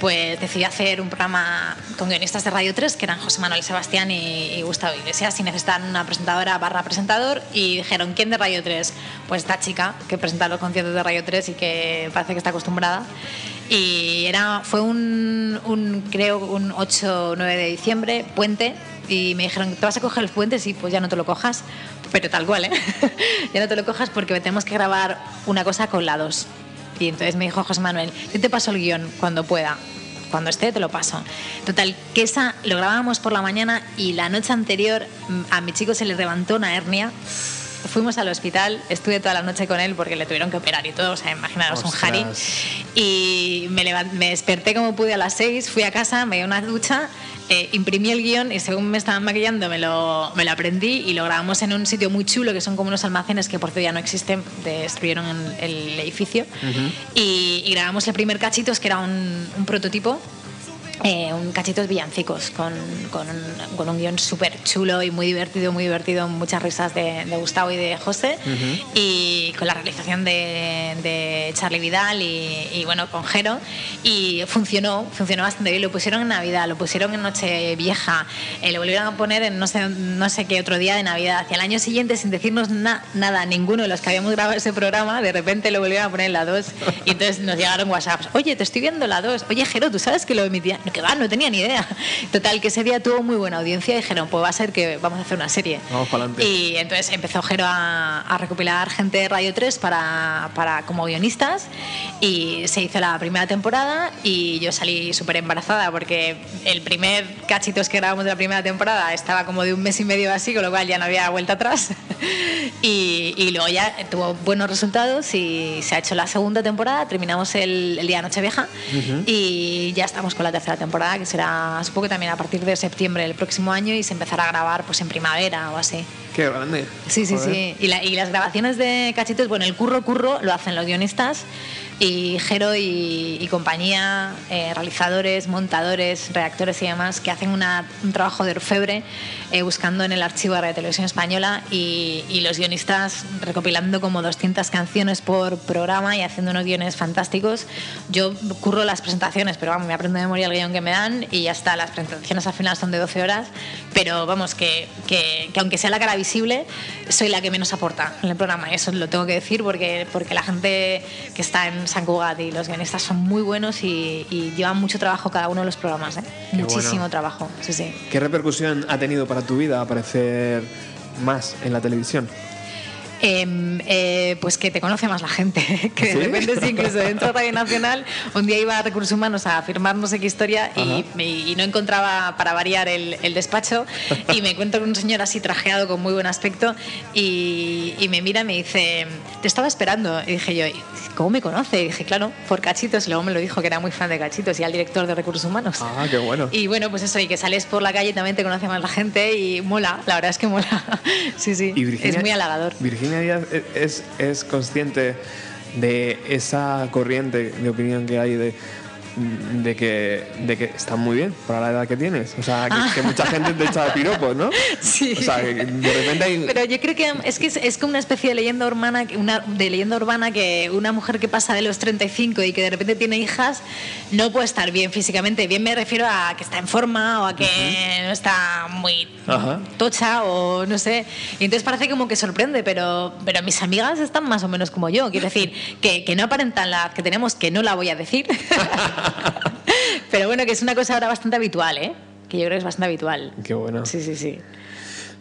pues decidió hacer un programa con guionistas de Radio 3, que eran José Manuel Sebastián y, Gustavo Iglesias, y necesitaban una presentadora barra presentador, y dijeron, ¿quién de Radio 3? Pues esta chica que presenta los conciertos de Radio 3 y que parece que está acostumbrada. Y era, fue un, un, creo, un 8 o 9 de diciembre, puente, y me dijeron, ¿te vas a coger los puentes? Y pues ya no te lo cojas, pero tal cual, ¿eh? ya no te lo cojas porque tenemos que grabar una cosa con la 2. Y entonces me dijo José Manuel, yo te paso el guion cuando pueda. Cuando esté te lo paso. Total, que esa lo grabábamos por la mañana y la noche anterior mm, a mi chico se le levantó una hernia. Fuimos al hospital, estuve toda la noche con él porque le tuvieron que operar y todo, o sea, imaginaros un Harry. Ostras. Y me, me desperté como pude a las 6, fui a casa, me di una ducha, eh, imprimí el guion y según me estaban maquillando me lo, me lo aprendí y lo grabamos en un sitio muy chulo que son como unos almacenes que por cierto ya no existen, destruyeron el, el edificio. y, y grabamos el primer cachitos que era un, un prototipo. Eh, un cachitos villancicos con, con un, con un guion súper chulo y muy divertido, muy divertido, muchas risas de, de Gustavo y de José. Y con la realización de, de Charlie Vidal y, y, bueno, con Jero. Y funcionó, funcionó bastante bien, lo pusieron en Navidad, lo pusieron en Noche Vieja, eh, lo volvieron a poner en no sé, no sé qué otro día de Navidad, hacia el año siguiente sin decirnos na- nada, ninguno de los que habíamos grabado ese programa, de repente lo volvieron a poner en la 2 y entonces nos llegaron WhatsApps, oye, te estoy viendo la 2, oye Jero, ¿tú sabes que lo emitía? No, que va, no tenía ni idea. Total, que ese día tuvo muy buena audiencia y dijeron, pues va a ser que vamos a hacer una serie. Vamos para adelante. Y entonces empezó Jero a, a recopilar gente de Radio 3 para, para, como guionistas y se hizo la primera temporada y yo salí súper embarazada porque el primer cachitos que grabamos de la primera temporada estaba como de un mes y medio así, con lo cual ya no había vuelta atrás. y, y luego ya tuvo buenos resultados y se ha hecho la segunda temporada, terminamos el, el día Nochevieja y ya estamos con la tercera temporada que será supongo que también a partir de septiembre del próximo año y se empezará a grabar pues en primavera o así. Qué grande. Sí, sí, Joder. sí. Y, la- y las grabaciones de cachitos, bueno, el curro curro lo hacen los guionistas y Jero y, y compañía, eh, realizadores, montadores, redactores y demás, que hacen una- un trabajo de orfebre eh, buscando en el archivo de Radio Televisión Española y, y los guionistas recopilando como 200 canciones por programa y haciendo unos guiones fantásticos. Yo curro las presentaciones, pero vamos, me aprendo de memoria el guion que me dan y ya está. Las presentaciones al final son de 12 horas, pero vamos, que, que, que aunque sea la cara visible, soy la que menos aporta en el programa. Eso lo tengo que decir porque, porque la gente que está en San Cugat y los guionistas son muy buenos y, y llevan mucho trabajo cada uno de los programas. ¿eh? Muchísimo bueno. trabajo, sí, sí. ¿Qué repercusión ha tenido para tu vida aparecer más en la televisión? Em, eh, pues que te conoce más la gente, que de ¿Sí? repente sí, incluso dentro de Radio Nacional, un día iba a Recursos Humanos a firmar no sé qué historia y, y no encontraba para variar el, el despacho y me encuentro con un señor así trajeado con muy buen aspecto y, y me mira y me dice, te estaba esperando. Y dije yo, ¿cómo me conoce? Y dije, claro, por Cachitos. Y luego me lo dijo que era muy fan de Cachitos y al director de Recursos Humanos. Ah, qué bueno. Y bueno, pues eso, y que sales por la calle y también te conoce más la gente y mola, la verdad es que mola. Sí, sí, Virginia- es muy halagador. Virginia Díaz es, es consciente de esa corriente de opinión que hay de, de, que, de que está muy bien para la edad que tienes. O sea, que, que mucha gente te echa de piropos, ¿no? Ah. Sí. O sea, que de repente hay... Pero yo creo que es que es, es como una especie de leyenda urbana, una, de leyenda urbana que una mujer que pasa de los 35 y que de repente tiene hijas no puede estar bien físicamente. Bien me refiero a que está en forma o a que no está muy Ajá. tocha o no sé. Y entonces parece como que sorprende, pero, pero mis amigas están más o menos como yo. Quiero decir, que, que no aparentan la edad que tenemos, que no la voy a decir. pero bueno, que es una cosa ahora bastante habitual, ¿eh? Que yo creo que es bastante habitual. Qué bueno. Sí, sí, sí.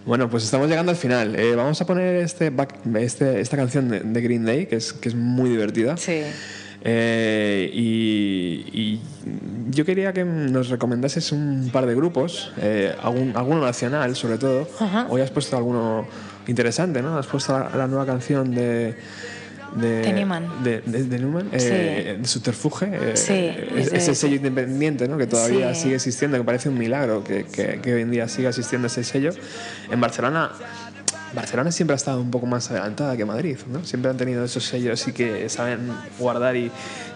Bueno, pues estamos llegando al final. Eh, vamos a poner este, back- este- esta canción de, de Green Day, que es, que es muy divertida. Sí. Eh, y, y yo quería que nos recomendases un par de grupos, eh, algún, alguno nacional sobre todo. Ajá. Hoy has puesto alguno interesante, ¿no? Has puesto la, la nueva canción de... De, De Newman. De, de- de Newman, Sí. eh, de Subterfuge. eh, Sí, es- es ese ese. sello independiente, ¿no? Que todavía Sí. sigue existiendo, que parece un milagro que, que- que hoy en día siga existiendo ese sello. En Barcelona Barcelona siempre ha estado un poco más adelantada que Madrid, ¿no? Siempre han tenido esos sellos y que saben guardar y,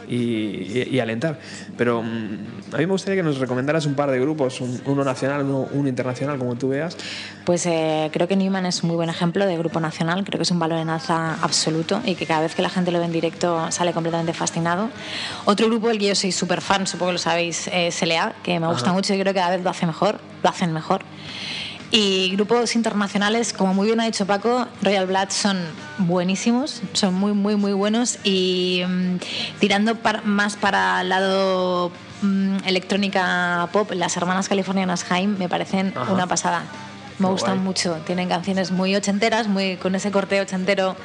y- y alentar. Pero mm, a mí me gustaría que nos recomendaras un par de grupos, un- uno nacional, uno, uno internacional, como tú veas. Pues eh, creo que Newman es un muy buen ejemplo de grupo nacional, creo que es un valor en alza absoluto y que cada vez que la gente lo ve en directo sale completamente fascinado. Otro grupo del que yo soy súper fan, supongo que lo sabéis, es LA, que me gusta Ajá. mucho y creo que cada vez lo hace mejor, lo hacen mejor. Y grupos internacionales, como muy bien ha dicho Paco, Royal Blood son buenísimos, son muy, muy, muy buenos y mm, tirando par- más para el lado mm, electrónica pop, las hermanas californianas Jaime me parecen Ajá. una pasada. Me Qué gustan guay. mucho, tienen canciones muy ochenteras, muy con ese corte ochentero,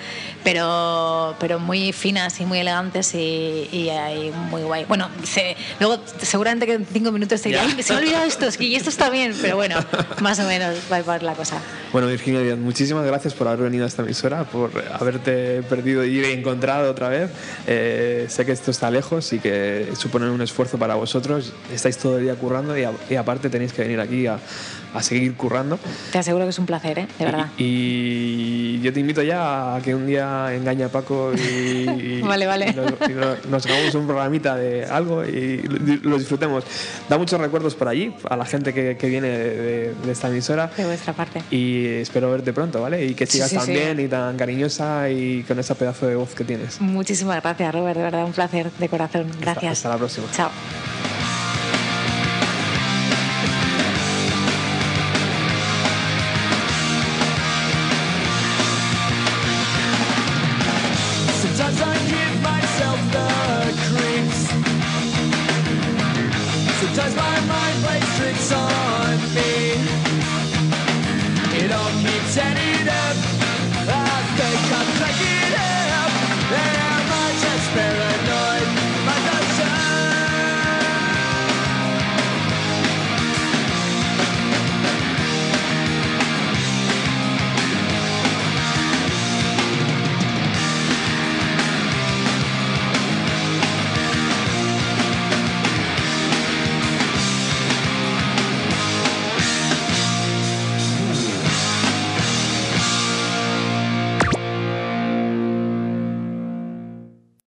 pero, pero muy finas y muy elegantes y, y ahí muy guay. Bueno, se- luego seguramente que en cinco minutos te. "Ay, se me ha olvidado esto, y esto está bien, pero bueno, más o menos va a ir la cosa. Bueno, Virginia Díaz, muchísimas gracias por haber venido a esta emisora, por haberte perdido y encontrado otra vez. Eh, sé que esto está lejos y que supone un esfuerzo para vosotros. Estáis todo el día currando y, a- y aparte tenéis que venir aquí a, a seguir currando. Te aseguro que es un placer, ¿eh? de verdad. Y yo te invito ya a que un día engañe a Paco y, y- Vale, vale. y nos, y nos- nos hagamos un programita de algo y lo disfrutemos. Da muchos recuerdos por allí, a la gente que, que viene de, esta emisora. De vuestra parte. Y espero verte pronto, ¿vale? Y que sigas sí, tan sí. bien y tan cariñosa y con ese pedazo de voz que tienes. Muchísimas gracias, Robert, de verdad, un placer de corazón. Gracias. Hasta la próxima. Chao.